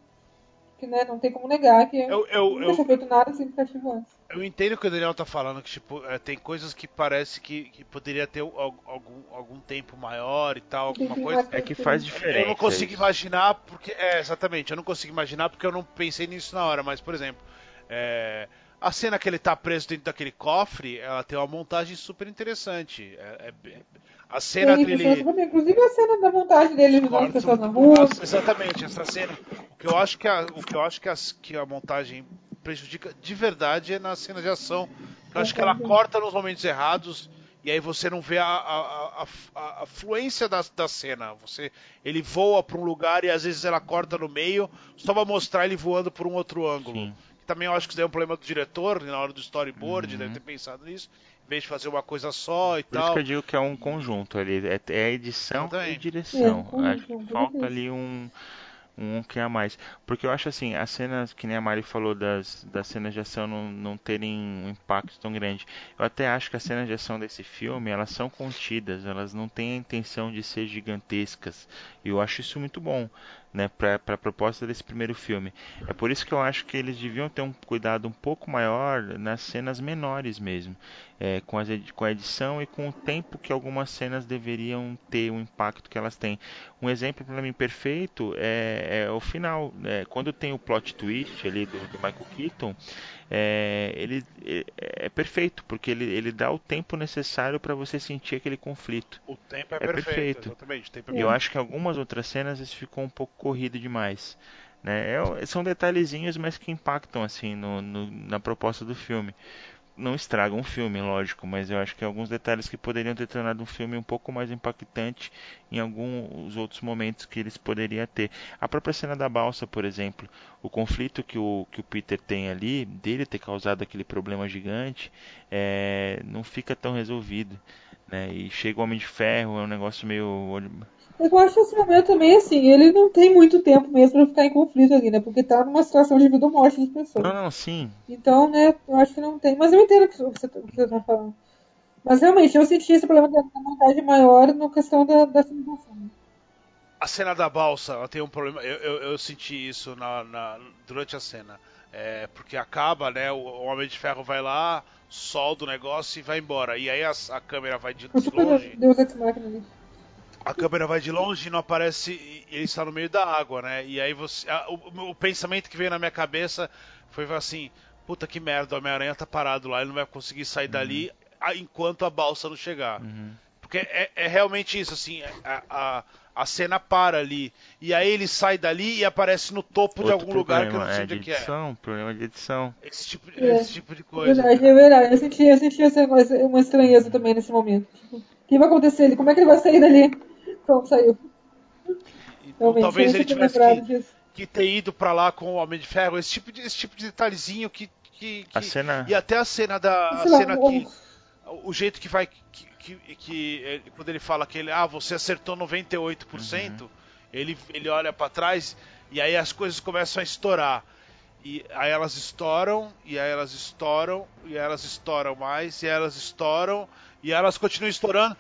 que né, não tem como negar, que eu, eu, nunca eu, tinha feito nada significativo antes. Eu entendo o que o Daniel tá falando, que tipo, é, tem coisas que parece que, que poderia ter algum, algum tempo maior e tal, alguma coisa. É que faz diferença. Eu não consigo imaginar, porque. É, exatamente, eu não consigo imaginar porque eu não pensei nisso na hora, mas, por exemplo, é, a cena que ele tá preso dentro daquele cofre, ela tem uma montagem super interessante. É, é, a cena Sim, dele. Inclusive a cena da montagem dele ajudando as pessoas na rua. Exatamente, essa cena. O que eu acho que a, o que eu acho que, as, que a montagem prejudica de verdade é na cena de ação. Eu acho que ela corta nos momentos errados e aí você não vê a, a, a, a fluência da, da cena. Você, ele voa para um lugar e às vezes ela corta no meio só para mostrar ele voando por um outro ângulo. Sim também eu acho que isso é um problema do diretor, na hora do storyboard, uhum. deve ter pensado nisso, em vez de fazer uma coisa só e Por tal. Por isso que eu digo que é um conjunto ali, é, é edição e direção. É, acho que falta ali um um que a mais. Porque eu acho assim, as cenas, que nem a Mari falou, das, das cenas de ação não, não terem um impacto tão grande. Eu até acho que as cenas de ação desse filme, elas são contidas, elas não têm a intenção de ser gigantescas. E eu acho isso muito bom né, para a proposta desse primeiro filme. É por isso que eu acho que eles deviam ter um cuidado um pouco maior nas cenas menores mesmo, é, com, as, com a edição e com o tempo que algumas cenas deveriam ter o impacto que elas têm. Um exemplo para mim perfeito é, é o final, né, quando tem o plot twist ali do, do Michael Keaton, é, ele é, é, perfeito, porque ele, ele dá o tempo necessário para você sentir aquele conflito. O tempo é, é perfeito, perfeito. Exatamente, tempo é Eu acho que em algumas outras cenas isso ficou um pouco corrido demais. Né? É, são detalhezinhos, mas que impactam assim no, no, na proposta do filme não estragam um filme, lógico, mas eu acho que alguns detalhes que poderiam ter tornado um filme um pouco mais impactante em alguns outros momentos que eles poderiam ter. A própria cena da balsa, por exemplo, o conflito que o, que o Peter tem ali, dele ter causado aquele problema gigante, é, não fica tão resolvido. Né? E chega o Homem de Ferro, é um negócio meio eu acho que esse momento também, assim, ele não tem muito tempo mesmo pra ficar em conflito ali, né? Porque tá numa situação de vida ou morte das pessoas. Não, não, sim. Então, né, eu acho que não tem. Mas eu entendo o que você, tá, o que você tá falando. Mas realmente, eu senti esse problema da montagem maior na questão da, da finalização. A cena da balsa, ela tem um problema. Eu, eu, eu senti isso na, na, durante a cena. É, porque acaba, né? O, o, Homem de Ferro vai lá, solda o negócio e vai embora. E aí a, a câmera vai de, de longe. Deus Ex Machina ali a câmera vai de longe e não aparece e ele está no meio da água, né? E aí você, a, o, o, pensamento que veio na minha cabeça foi assim, puta que merda, o Homem-Aranha tá parado lá, ele não vai conseguir sair uhum. dali enquanto a balsa não chegar. Uhum. Porque é, é realmente isso, assim, a, a, a, cena para ali. E aí ele sai dali e aparece no topo Outro de algum lugar que eu não sei é onde é que é. Problema de edição. Esse tipo, é, esse tipo de coisa. Verdade, é verdade. Eu senti, eu senti uma estranheza também nesse momento. Tipo, o que vai acontecer? Como é que ele vai sair dali? Pronto, saiu. Então, talvez ele tivesse que, que, ter ido para lá com o Homem de Ferro. Esse tipo de, esse tipo de detalhezinho que, que, que... A cena... E até a cena da... A cena que o jeito que vai. Que, que, que, quando ele fala que ele. Ah, você acertou 98%, uhum. ele, ele olha para trás e aí as coisas começam a estourar. E aí elas estouram, e aí elas estouram, e aí elas estouram mais, e aí elas estouram, e aí elas continuam estourando.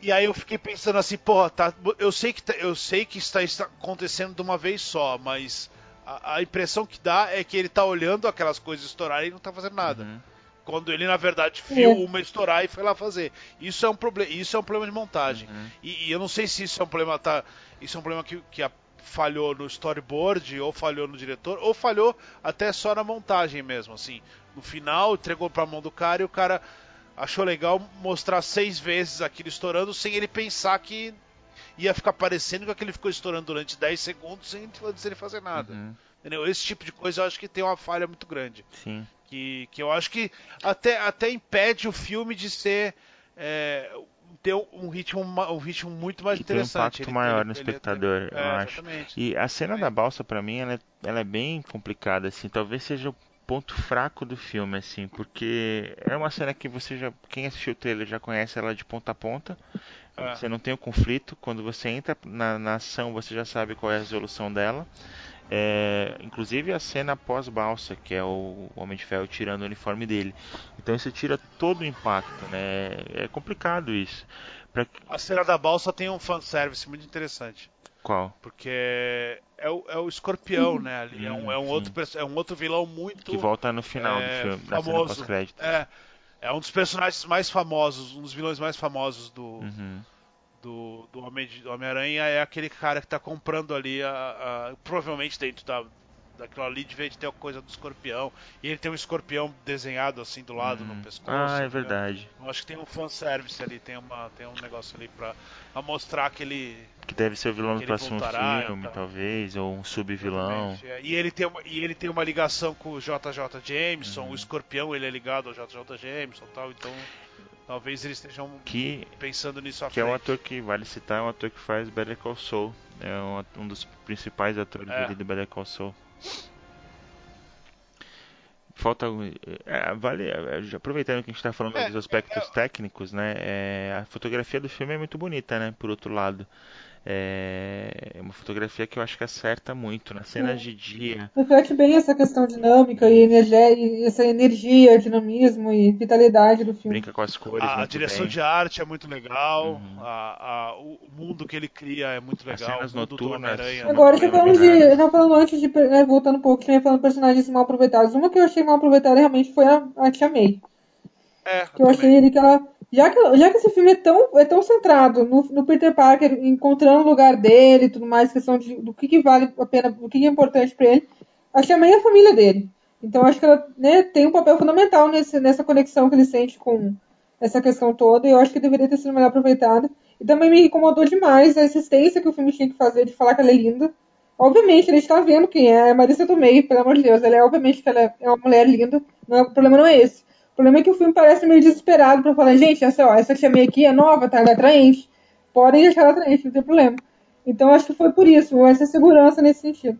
E aí eu fiquei pensando assim, porra, tá, eu sei que tá, eu sei que está, está acontecendo de uma vez só, mas a, a, impressão que dá é que ele tá olhando aquelas coisas estourarem e não tá fazendo nada. Uhum. Quando ele, na verdade, viu é. uma estourar e foi lá fazer. Isso é um problema, isso é um problema de montagem. Uhum. E, e, eu não sei se isso é um problema, tá, isso é um problema que, que a, falhou no storyboard, ou falhou no diretor, ou falhou até só na montagem mesmo, assim. No final, entregou pra mão do cara e o cara achou legal mostrar seis vezes aquilo estourando sem ele pensar que ia ficar parecendo que aquele ficou estourando durante 10 segundos sem ele fazer nada. Uhum. Entendeu? Esse tipo de coisa eu acho que tem uma falha muito grande. Sim. Que, que eu acho que até, até impede o filme de ser. É, ter um ritmo, um ritmo muito mais que interessante. Tem um impacto maior no espectador, eu é, acho. Exatamente. E a cena da balsa, para mim, ela é, ela é bem complicada, assim. Talvez seja o ponto fraco do filme, assim, porque é uma cena que você já, quem assistiu o trailer já conhece ela de ponta a ponta. É. Você não tem o conflito. Quando você entra na, na ação, você já sabe qual é a resolução dela. É, inclusive a cena pós-balsa, que é o Homem de Ferro tirando o uniforme dele. Então isso tira todo o impacto, né? É complicado isso. Pra... A cena da balsa tem um fanservice muito interessante. Qual? Porque é o, é o escorpião, né? Ali. Hum, é, um, é, um outro, é um outro vilão muito. Que volta no final é, do filme, famoso. pós-crédito. É, é um dos personagens mais famosos, um dos vilões mais famosos do. Uhum do, do Homem-Aranha é aquele cara que está comprando ali, a, a, provavelmente dentro da, daquilo ali devia ter a coisa do escorpião. E ele tem um escorpião desenhado assim do lado hum. no pescoço. Ah, é né? verdade. Eu acho que tem um fanservice ali, tem, uma, tem um negócio ali pra, pra mostrar que ele. Que deve ser o vilão do próximo filme, talvez, ou um sub-vilão. É. E, ele tem uma, e ele tem uma ligação com o JJ Jameson, uhum. o escorpião ele é ligado ao JJ Jameson e tal, então. Talvez eles estejam que, pensando nisso à Que frente. é um ator que, vale citar, é um ator que faz Better Call Saul. É um, um dos principais atores é. do Better Call Saul. Falta. É, vale. É, aproveitando que a gente está falando é, dos aspectos é, técnicos, né? É, a fotografia do filme é muito bonita, né? Por outro lado. É uma fotografia que eu acho que acerta muito nas cenas de dia. Reflete bem essa questão dinâmica e, energia, e essa energia, dinamismo e vitalidade do filme. Brinca com as cores. A, a direção bem. de arte é muito legal. Uhum. A, a, o mundo que ele cria é muito legal. As cenas noturnas. Agora, já falando, de, já falando antes de. Né, voltando um pouco, tinha falando personagens mal aproveitados. Uma que eu achei mal aproveitada realmente foi a, a Tia May. É, que eu, eu achei ele que ela já que, já que esse filme é tão, é tão centrado no, no Peter Parker encontrando o lugar dele e tudo mais, questão de, do que, que vale a pena, do que, que é importante para ele, acho que é a família dele. Então acho que ela né, tem um papel fundamental nesse, nessa conexão que ele sente com essa questão toda, e eu acho que deveria ter sido melhor aproveitada. E também me incomodou demais a insistência que o filme tinha que fazer de falar que ela é linda. Obviamente, a gente tá vendo quem é, é a Marisa Tomei, pelo amor de Deus. Ela é, obviamente, que ela é uma mulher linda. Não, o problema não é esse. O problema é que o filme parece meio desesperado pra falar, gente, essa, ó, essa tia May aqui é nova, tá? Ela é atraente. Podem deixar ela atraente, não tem problema. Então acho que foi por isso, essa segurança nesse sentido.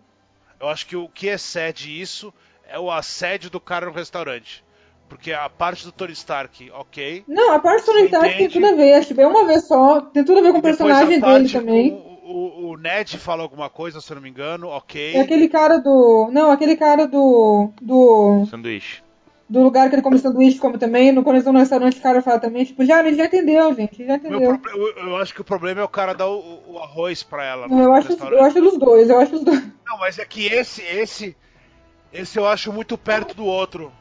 Eu acho que o que excede isso é o assédio do cara no restaurante. Porque a parte do Tony Stark, ok. Não, a parte do Tony Stark entende. tem tudo a ver. Acho que é uma vez só. Tem tudo a ver com o personagem dele também. O, o, o, Ned fala alguma coisa, se eu não me engano, ok. É aquele cara do. Não, aquele cara do. Do. Sanduíche do lugar que ele come sanduíche, come também. No, quando eles estão no restaurante, o cara fala também, tipo, já, ele já entendeu, gente, já entendeu. eu, eu, acho que o problema é o cara dar o, o arroz pra ela. Não, eu, acho, eu acho dos dois, eu acho dos dois. Não, mas é que esse, esse, esse eu acho muito perto do outro.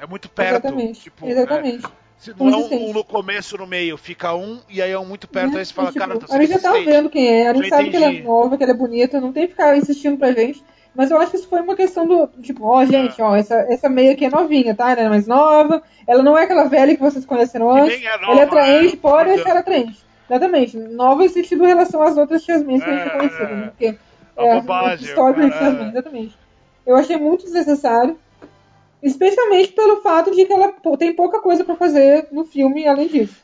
É muito perto. Exatamente, tipo, exatamente. É, se não é um, um, no começo, no meio, fica um, e aí é um muito perto, é, aí você fala, tipo, cara, A gente já tá vendo quem é, a gente sabe que ela é nova, que ela é bonita, não tem que ficar insistindo pra gente Mas eu acho que isso foi uma questão do, tipo, ó, gente, ó, essa, essa meia aqui é novinha, tá? Ela é mais nova, ela não é aquela velha que vocês conheceram antes. é nova, ela é atraente, né? pode ela atraente. Exatamente. Nova em sentido em relação às outras Jasmines que a gente É, já conhecia, né? Porque A é, bobagem, o de cara- Jasmine, exatamente. Eu achei muito desnecessário. Especialmente pelo fato de que ela tem pouca coisa pra fazer no filme além disso.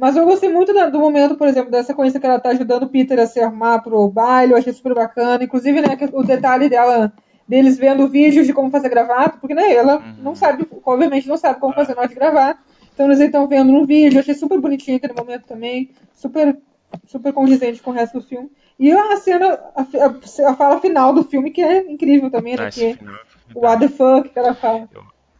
Mas eu gostei muito do momento, por exemplo, da sequência que ela tá ajudando o Peter a se arrumar pro baile, eu achei super bacana. Inclusive, né, o detalhe dela, deles vendo vídeos de como fazer gravata, porque né, ela Uhum. não sabe, obviamente não sabe como fazer nó de gravata. Então eles estão vendo no vídeo, eu achei super bonitinho aquele momento também, super, super condizente com o resto do filme. E a cena, a, a- a fala final do filme, que é incrível também, né? Ah, Que é o what the fuck que ela fala.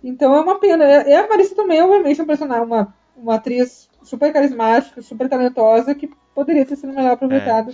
Então é uma pena. E a Marissa também, obviamente, é um personagem, uma, uma atriz super carismática, super talentosa, que poderia ter sido melhor aproveitada.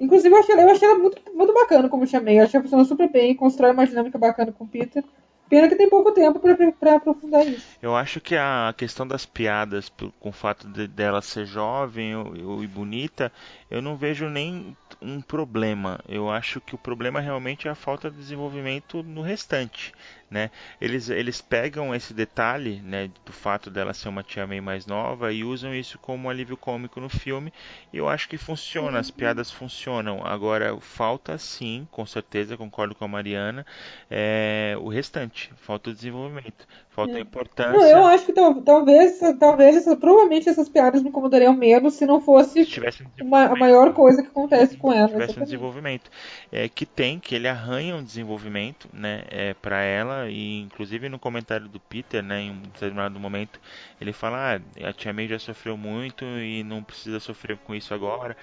Inclusive, eu achei, eu achei ela muito, muito bacana como chamei. Eu achei ela funciona super bem, constrói uma dinâmica bacana com o Peter. Pena que tem pouco tempo pra aprofundar isso. Eu acho que a questão das piadas, com o fato de- dela ser jovem ou- ou- e bonita, eu não vejo nem um problema. Eu acho que o problema realmente é a falta de desenvolvimento no restante, né? Eles, eles pegam esse detalhe, né, do fato dela ser uma tia May mais nova e usam isso como alívio cômico no filme. E eu acho que funciona, as piadas funcionam. Agora, falta sim, com certeza, concordo com a Mariana, é, o restante. Falta o desenvolvimento, falta a importância. Não, eu acho que tal- talvez, talvez provavelmente essas piadas me incomodariam menos se não fosse se um uma, a maior coisa que acontece com ela. tivesse um desenvolvimento é, que tem que ele arranha um desenvolvimento né é, para ela e inclusive no comentário do Peter né em um determinado momento ele fala ah, a tia May já sofreu muito e não precisa sofrer com isso agora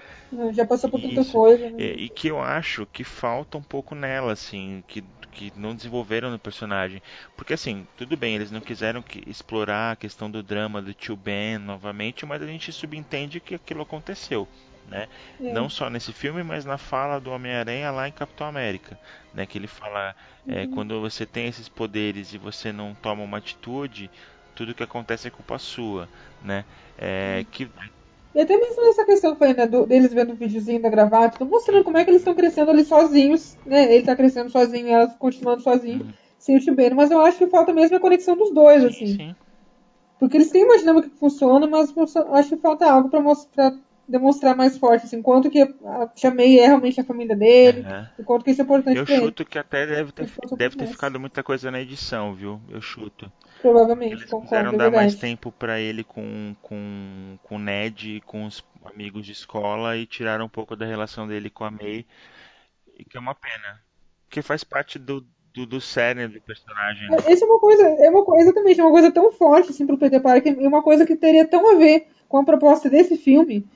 Já passou por tanta coisa. né? É, e que eu acho que falta um pouco nela, assim, que, que não desenvolveram no personagem. Porque, assim, tudo bem, eles não quiseram que- explorar a questão do drama do tio Ben novamente, mas a gente subentende que aquilo aconteceu. Né? É. Não só nesse filme, mas na fala do Homem-Aranha lá em Capitão América. Né? Que ele fala: é, quando você tem esses poderes e você não toma uma atitude, tudo que acontece é culpa sua. Né? É, que E até mesmo nessa questão foi, né, do- deles vendo o videozinho da gravata, mostrando como é que eles estão crescendo ali sozinhos, né? Ele tá crescendo sozinho, elas continuando sozinhos, sem o Ben, mas eu acho que falta mesmo a conexão dos dois, assim. sim, sim. Porque eles têm uma dinâmica que funciona, mas acho que falta algo pra, mos- pra demonstrar mais forte, assim, quanto que a Tia May é realmente a família dele, Aham. e quanto que isso é importante Eu pra ele, chuto que até deve ter, deve ter ficado muita coisa na edição, viu? Eu chuto. provavelmente, Eles concordo, quiseram é dar mais tempo pra ele com, com, com o Ned e com os amigos de escola e tiraram um pouco da relação dele com a May. Que é uma pena. Porque faz parte do, do, do cerne do personagem. né? Essa é uma coisa, é uma coisa, exatamente, é uma coisa tão forte assim pro Peter Parker e uma coisa que teria tão a ver com a proposta desse filme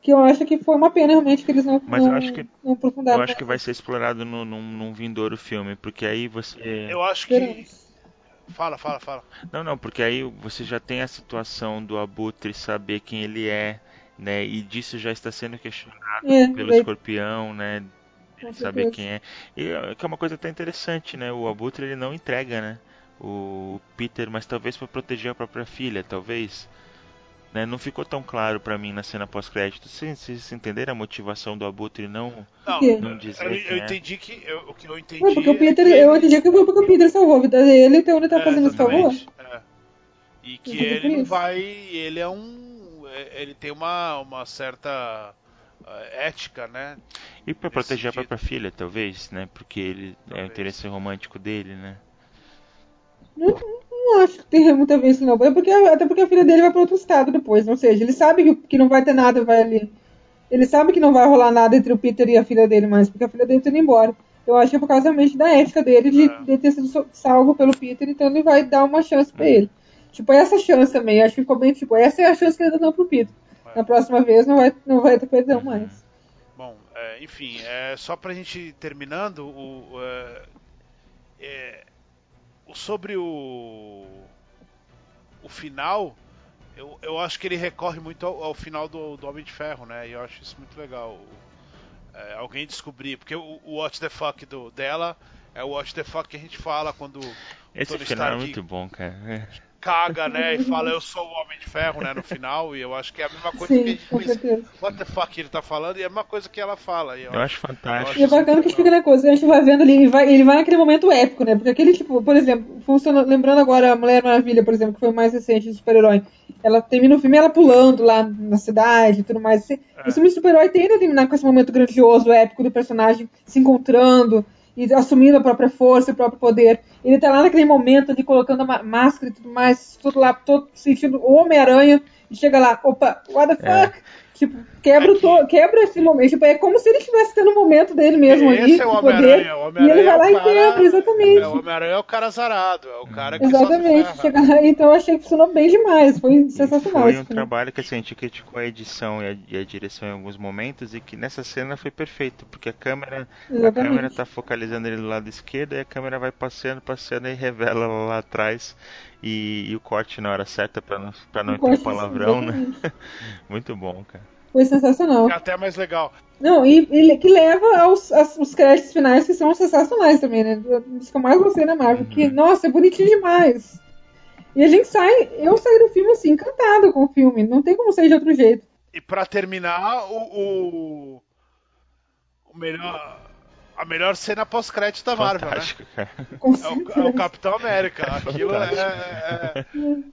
que eu acho que foi uma pena realmente que eles não, Mas eu não, acho que- não aprofundaram. Eu acho que vai ser explorado no, num, num vindouro filme, porque aí você. Eu acho que. Fala, fala, fala. Não, não, porque aí você já tem a situação do Abutre saber quem ele é, né? E disso já está sendo questionado É, pelo daí- escorpião, né? Saber quem é. E é que é uma coisa até interessante, né? O Abutre ele não entrega, né? O Peter, mas talvez para proteger a própria filha, talvez. Né? Não ficou tão claro pra mim na cena pós-crédito. Vocês, vocês entenderam a motivação do Abutre não, Não, não dizer eu, eu é? entendi que. Eu, o que eu entendi. Foi porque o Peter, é que eu entendi que foi porque o Peter salvou a vida dele, então ele tá É, fazendo esse favor. é. E que ele não vai. Ele é um. é- Ele tem uma, uma certa ética, né? E para proteger a sentido. própria filha, talvez, né? Porque ele é o Talvez. interesse romântico dele, né? Não, não acho que tenha muito a ver isso, não. É porque, até porque a filha dele vai para outro estado depois. Ou seja, ele sabe que, que não vai ter nada, vai ali. Ele sabe que não vai rolar nada entre o Peter e a filha dele mais, porque a filha dele tá indo embora. Eu acho que é por causa realmente da ética dele de, É. de ter sido salvo pelo Peter, então ele vai dar uma chance pra ele. Tipo, essa chance também, acho que ficou bem, tipo, essa é a chance que ele tá dando pro Peter. É. Na próxima vez não vai, não vai ter perdão mais. É, enfim, é, só pra gente terminando, o, é, é, sobre o, o final, eu, eu acho que ele recorre muito ao, ao final do, do Homem de Ferro, né? E eu acho isso muito legal. É, alguém descobrir, porque o, o What the Fuck do, dela é o What the Fuck que a gente fala quando Esse final é Stark muito bom, cara. Caga, né, e fala eu sou o Homem de Ferro, né, no final, e eu acho que é a mesma coisa Sim, que a gente pensa, certeza. what the fuck ele tá falando, e é a mesma coisa que ela fala. E eu, Eu acho fantástico. E é bacana que fica na coisa, a gente vai vendo ali, ele vai, ele vai naquele momento épico, né? Porque aquele tipo, por exemplo, funciona, lembrando agora a Mulher Maravilha, por exemplo, que foi o mais recente de super-herói. Ela termina o filme ela pulando lá na cidade e tudo mais. Esse, É. esse filme de super-herói tende a terminar com esse momento grandioso, épico do personagem se encontrando e assumindo a própria força e o próprio poder. Ele tá lá naquele momento ali colocando a máscara e tudo mais, tudo lá, todo sentindo o Homem-Aranha, e chega lá, opa, what the É. Tipo, quebra, o É que- to- quebra esse momento. Tipo, é como se ele estivesse tendo um momento dele mesmo ali, Esse é o de poder, Homem-Aranha. O e ele vai é lá o e cara- quebra, exatamente. É, o Homem-Aranha é o cara azarado, é o cara que Exatamente. Chega então eu achei que funcionou bem demais. Foi sensacional. Foi esse um filme. trabalho que assim, a gente criticou a edição e a, e a direção em alguns momentos e que nessa cena foi perfeito, porque a câmera, a câmera tá focalizando ele do lado esquerdo e a câmera vai passeando, passeando e revela lá, atrás e, e o corte na hora certa pra não, pra não O ter corte, palavrão, né? Muito bom, cara. Foi sensacional. É até mais legal. Não, e, e que leva aos, aos os créditos finais que são sensacionais também, né? Dos que eu mais gostei da Marvel. Uhum. Que, nossa, é bonitinho demais. E a gente sai, eu saí do filme assim, encantada com o filme. Não tem como ser de outro jeito. E pra terminar, o, o, o melhor, a melhor cena pós-crédito da Marvel, né? Fantástico, cara. Com É o, é o Capitão América. Aquilo é,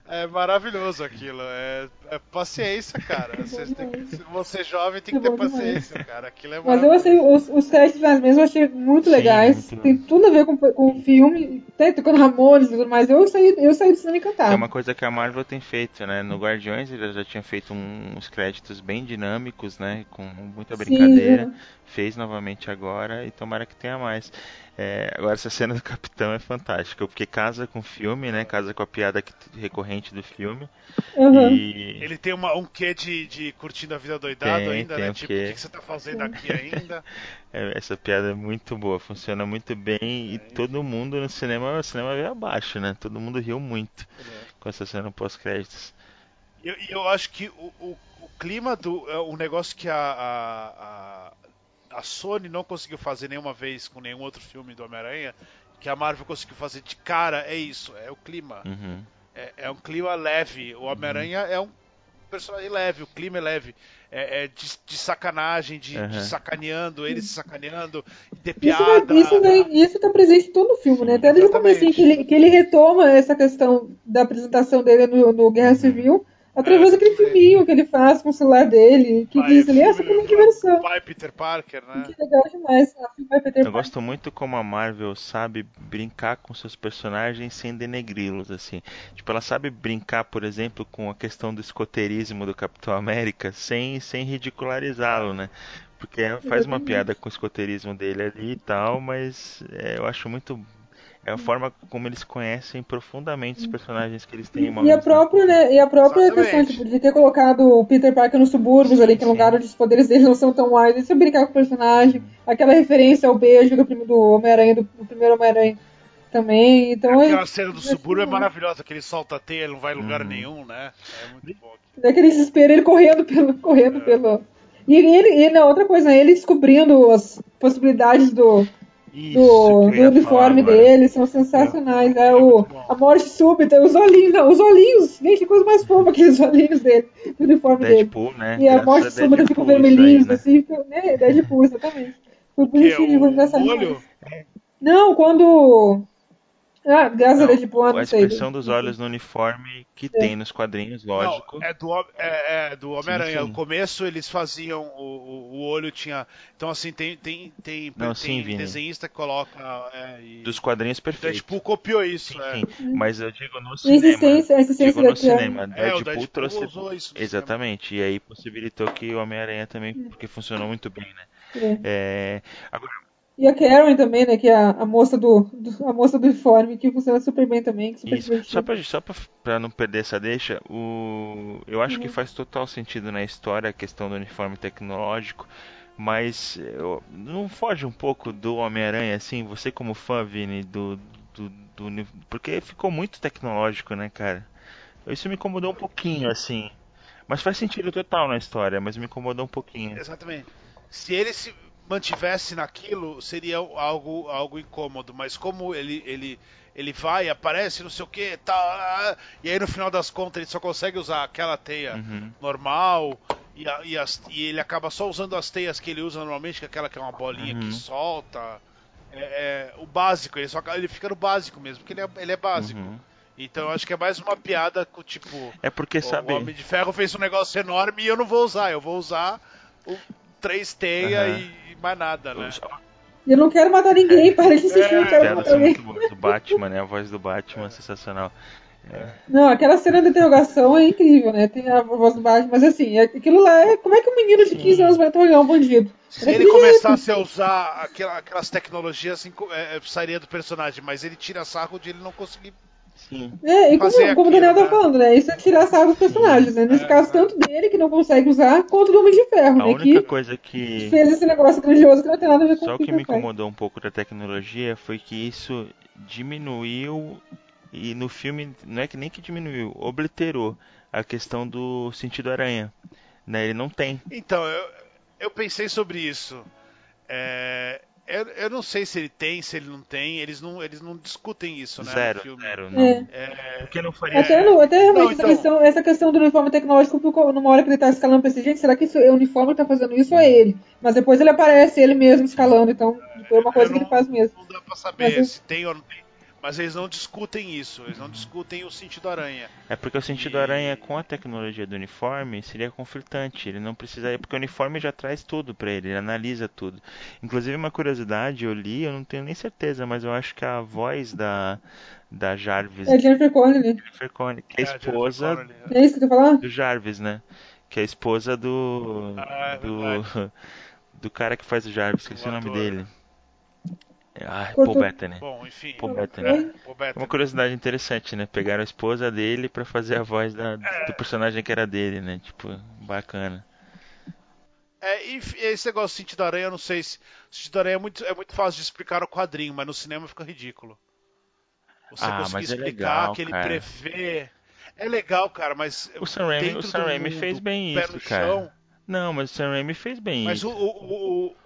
é, é maravilhoso, aquilo. É, é paciência, cara. Você, tem que- você é jovem tem que É ter paciência, cara. Aquilo é Mas eu achei os, os créditos finais mesmo, eu achei muito Sim, legais. muito. Tem tudo a ver com, com o filme, até tocando Ramones e tudo mais. Eu saí, eu saí do cinema encantado. É uma coisa que a Marvel tem feito, né? No Guardiões ele já tinha feito um- uns créditos bem dinâmicos, né? Com muita Sim, brincadeira. é. Fez novamente agora e tomara que tenha mais. É, agora essa cena do Capitão é fantástica, porque casa com o filme, né? Casa com a piada que- recorrente do filme. Uhum. E Ele tem uma, um quê de, de curtindo a vida doidado Tem, ainda, tem né? um Tipo, quê. o que, que você tá fazendo aqui ainda? é, essa piada é muito boa, funciona muito bem e todo mundo no cinema, o cinema veio abaixo, né? Todo mundo riu muito com essa cena pós-créditos. E eu, eu acho que o, o, o clima do. É um negócio que a, a, a, a Sony não conseguiu fazer nenhuma vez com nenhum outro filme do Homem-Aranha, que a Marvel conseguiu fazer de cara, é isso, é o clima. Uhum. É, é um clima leve. O Homem-Aranha é um personagem leve, o clima é leve. É, é de, de sacanagem, de, de Uhum. sacaneando, ele se sacaneando, de Isso, piada. isso, vem, isso tá presente em todo o filme, né? Até desde o começo que ele, que ele retoma essa questão da apresentação dele no, no Guerra Civil, através É, daquele exatamente. filminho que ele faz com o celular dele, que Vai, diz ali, filme essa foi minha do- diversão. Pai Peter Parker, né? Que legal demais. Ah, vai Peter Eu Parker. gosto muito como a Marvel sabe brincar com seus personagens sem denegri-los, assim. Tipo, ela sabe brincar, por exemplo, com a questão do escoteirismo do Capitão América sem, sem ridicularizá-lo, né? Porque faz uma piada com o escoteirismo dele ali e tal, mas é, eu acho muito. É a forma como eles conhecem profundamente os personagens que eles têm em E a própria, né, e a própria Exatamente. questão tipo, de ter colocado o Peter Parker nos subúrbios ali, que é um sim. lugar onde os poderes dele não são tão wide, isso é brincar com o personagem, aquela referência ao beijo do, do Homem-Aranha, do, do primeiro Homem-Aranha também, então é, Aquela cena do subúrbio é maravilhosa, que ele solta a teia, ele não vai em lugar Uhum. nenhum, né? É muito bom. daquele desespero, ele correndo pelo, correndo É. pelo... E ele, e na outra coisa, ele descobrindo as possibilidades do, Isso do, do uniforme falar agora. dele, são sensacionais. É, É o, muito bom. a morte súbita, os olhinhos, não, os olhinhos, gente, que coisa mais fofa aqueles olhinhos dele, do uniforme dele. Deadpool, né? E a morte súbita Deadpool fica isso aí, vermelhinhos, né? assim, fica, né? Deadpool, exatamente. Foi Que é bonitinho, foi o, engraçado o. Não, quando. Ah, graças a não a sei. expressão dos olhos no uniforme que tem nos quadrinhos, lógico. Não, é do, é, é do Homem-Aranha. No começo eles faziam. O, o, olho tinha. Então, assim, tem, tem, tem, Não, tem sim, Vini. desenhista que coloca. É, e, Dos quadrinhos o perfeitos. Deadpool copiou isso. Sim, é. sim. Mas eu digo no cinema. existência, existência Digo no cinema. É, Deadpool Deadpool trouxe. usou isso. no Exatamente. E aí possibilitou que o Homem-Aranha também, porque funcionou muito bem, né? É. É, Agora, E a Karen também, né? Que é a, a moça do, do- a moça do uniforme, que funciona super bem também, que super Isso. Só divertido. pra, só pra, pra não perder essa deixa, o... eu acho Uhum. que faz total sentido na história a questão do uniforme tecnológico, mas eu- não foge um pouco do Homem-Aranha, assim, você como fã, Vini, do, do, do Porque ficou muito tecnológico, né, cara? Isso me incomodou um pouquinho, assim. Mas faz sentido total na história, mas me incomodou um pouquinho. Exatamente. Se ele se. Mantivesse naquilo, seria algo, algo incômodo. Mas como ele, ele, ele vai, aparece, não sei o que, tá, e aí no final das contas ele só consegue usar aquela teia Uhum. normal. E, a- e as- e ele acaba só usando as teias que ele usa normalmente, que é aquela que é uma bolinha Uhum. que solta. É, é, o básico, ele, só, ele fica no básico mesmo, porque ele é, ele é básico. Uhum. Então eu acho que é mais uma piada com tipo. É porque, o- sabe. O Homem de Ferro fez um negócio enorme e eu não vou usar. Eu vou usar o três teias Aham. e, e mais nada, né? Eu não quero matar ninguém, para de insistir, eu É, não quero matar ninguém. muito boas. O Batman, né? A voz do Batman é sensacional. Não, aquela cena da interrogação é incrível, né? Tem a voz do Batman, mas assim, é- aquilo lá é. Como é que um menino de 15 anos vai interrogar um bandido? Se É ele começasse a usar aquela- aquelas tecnologias, assim, é, é, sairia do personagem, mas ele tira sarro de ele não conseguir. Sim. É, e como, fazer como o Daniel tá né? falando, né? Isso é tirar sarro dos personagens, né? Nesse É, caso, tanto dele, que não consegue usar, quanto do Homem de Ferro, A né? única Que coisa que. fez esse negócio grandioso que não tem nada a ver com Só o o que me incomodou um pouco da tecnologia foi que isso diminuiu e no filme não é que nem que diminuiu, obliterou a questão do sentido aranha. Né? Ele não tem. Então, eu, eu pensei sobre isso. É, eu, eu não sei se ele tem, se ele não tem. Eles não, eles não discutem isso, né? zero, no filme. zero, não. É. É, Porque não faria. Até, no, até realmente Não, essa, então- questão, essa questão do uniforme tecnológico, numa hora que ele tá escalando pra esse gente, será que isso é o uniforme que tá fazendo isso ou é ele? Mas depois ele aparece ele mesmo escalando, então tipo, é uma coisa eu que ele faz mesmo. Não dá pra saber Mas eu- se tem ou não tem. Mas eles não discutem isso. Eles não discutem o sentido aranha. É porque o sentido E- aranha com a tecnologia do uniforme seria conflitante. Ele não precisaria, porque o uniforme já traz tudo pra ele, ele analisa tudo. Inclusive uma curiosidade, eu li, eu não tenho nem certeza, mas eu acho que a voz da da Jarvis É Jennifer Connelly. Jennifer Connelly, que é a É, Jennifer esposa Connelly. É isso que tu falar? do Jarvis, né? Que é a esposa do Ah, é do do cara que faz o Jarvis, esqueci O o nome dele. Ah, Cortou. Paul Bettany. Bom, enfim. Paul? Bettany. Paul Bettany. É uma curiosidade interessante, né? Pegaram a esposa dele pra fazer a voz da- do personagem que era dele, né? Tipo, bacana. É, e esse negócio do sentido aranha, eu não sei se. O sentido aranha é muito, é muito fácil de explicar no quadrinho, mas no cinema fica ridículo. Você Ah, conseguir mas é explicar legal, que ele cara. prevê. É legal, cara, mas. O Sam Raimi, o Sam Raimi mundo, fez bem pé isso, no cara. chão, Não, mas o Sam Raimi fez bem mas isso. o. o, o- o-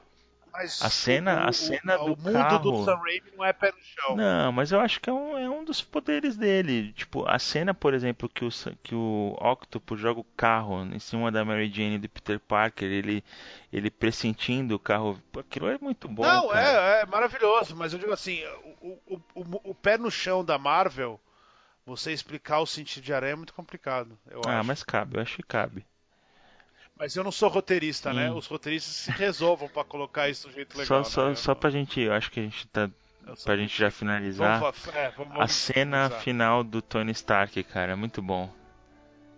mas A cena- o, a cena o, do o mundo carro- do Sam Raimi não é pé no chão. Não, mas eu acho que é um, é um dos poderes dele. Tipo, a cena, por exemplo, que o, que o Octopus joga o carro em cima da Mary Jane e do Peter Parker, ele, ele pressentindo o carro. Aquilo é muito bom, Não, é, é maravilhoso, mas eu digo assim, o, o, o, pé no chão da Marvel, você explicar o sentido de aranha é muito complicado, Ah, acho. mas cabe, eu acho que cabe. Mas eu não sou roteirista, né? Hum. Os roteiristas se resolvam pra colocar isso do jeito legal. Só, só, né? só pra gente, eu acho que a gente tá. Pra gente já finalizar. Vamos, é, vamos, A vamos cena finalizar. final do Tony Stark, cara, é muito bom.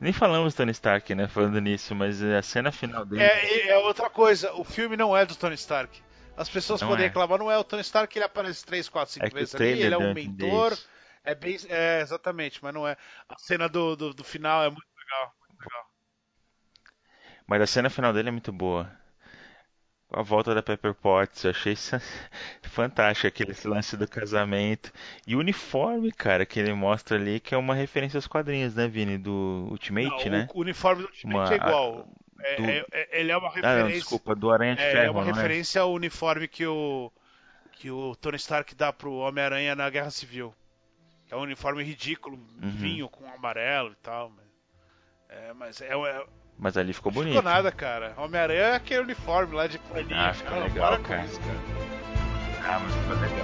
Nem falamos do Tony Stark, né, falando nisso, mas é a cena final dele. É, é outra coisa, o filme não é do Tony Stark. As pessoas Não podem é. reclamar, não é o Tony Stark, ele aparece 3, 4, 5 É vezes ali, ele é um a mentor. É bem. É, exatamente, mas não é. A cena do, do, do final é muito legal. Mas a cena final dele é muito boa. A volta da Pepper Potts, eu achei fantástico aquele lance do casamento. E o uniforme, cara, que ele mostra ali, que é uma referência aos quadrinhos, né, Vini? Do Ultimate, Não, né? O, uniforme do Ultimate Uma- é igual. É- do- é- é- ele é uma Ah, referência. não, desculpa, do Aranha de É, Ferro, é uma referência ao uniforme que o que o Tony Stark dá pro Homem-Aranha na Guerra Civil. É um uniforme ridículo, Uhum. vinho com amarelo e tal. mas- É, mas é, é Mas ali ficou não bonito. ficou nada, cara. Homem-Aranha é aquele uniforme lá de paninho. Ah, ficou Cara, legal, cara. isso, cara. Ah, mas ficou legal.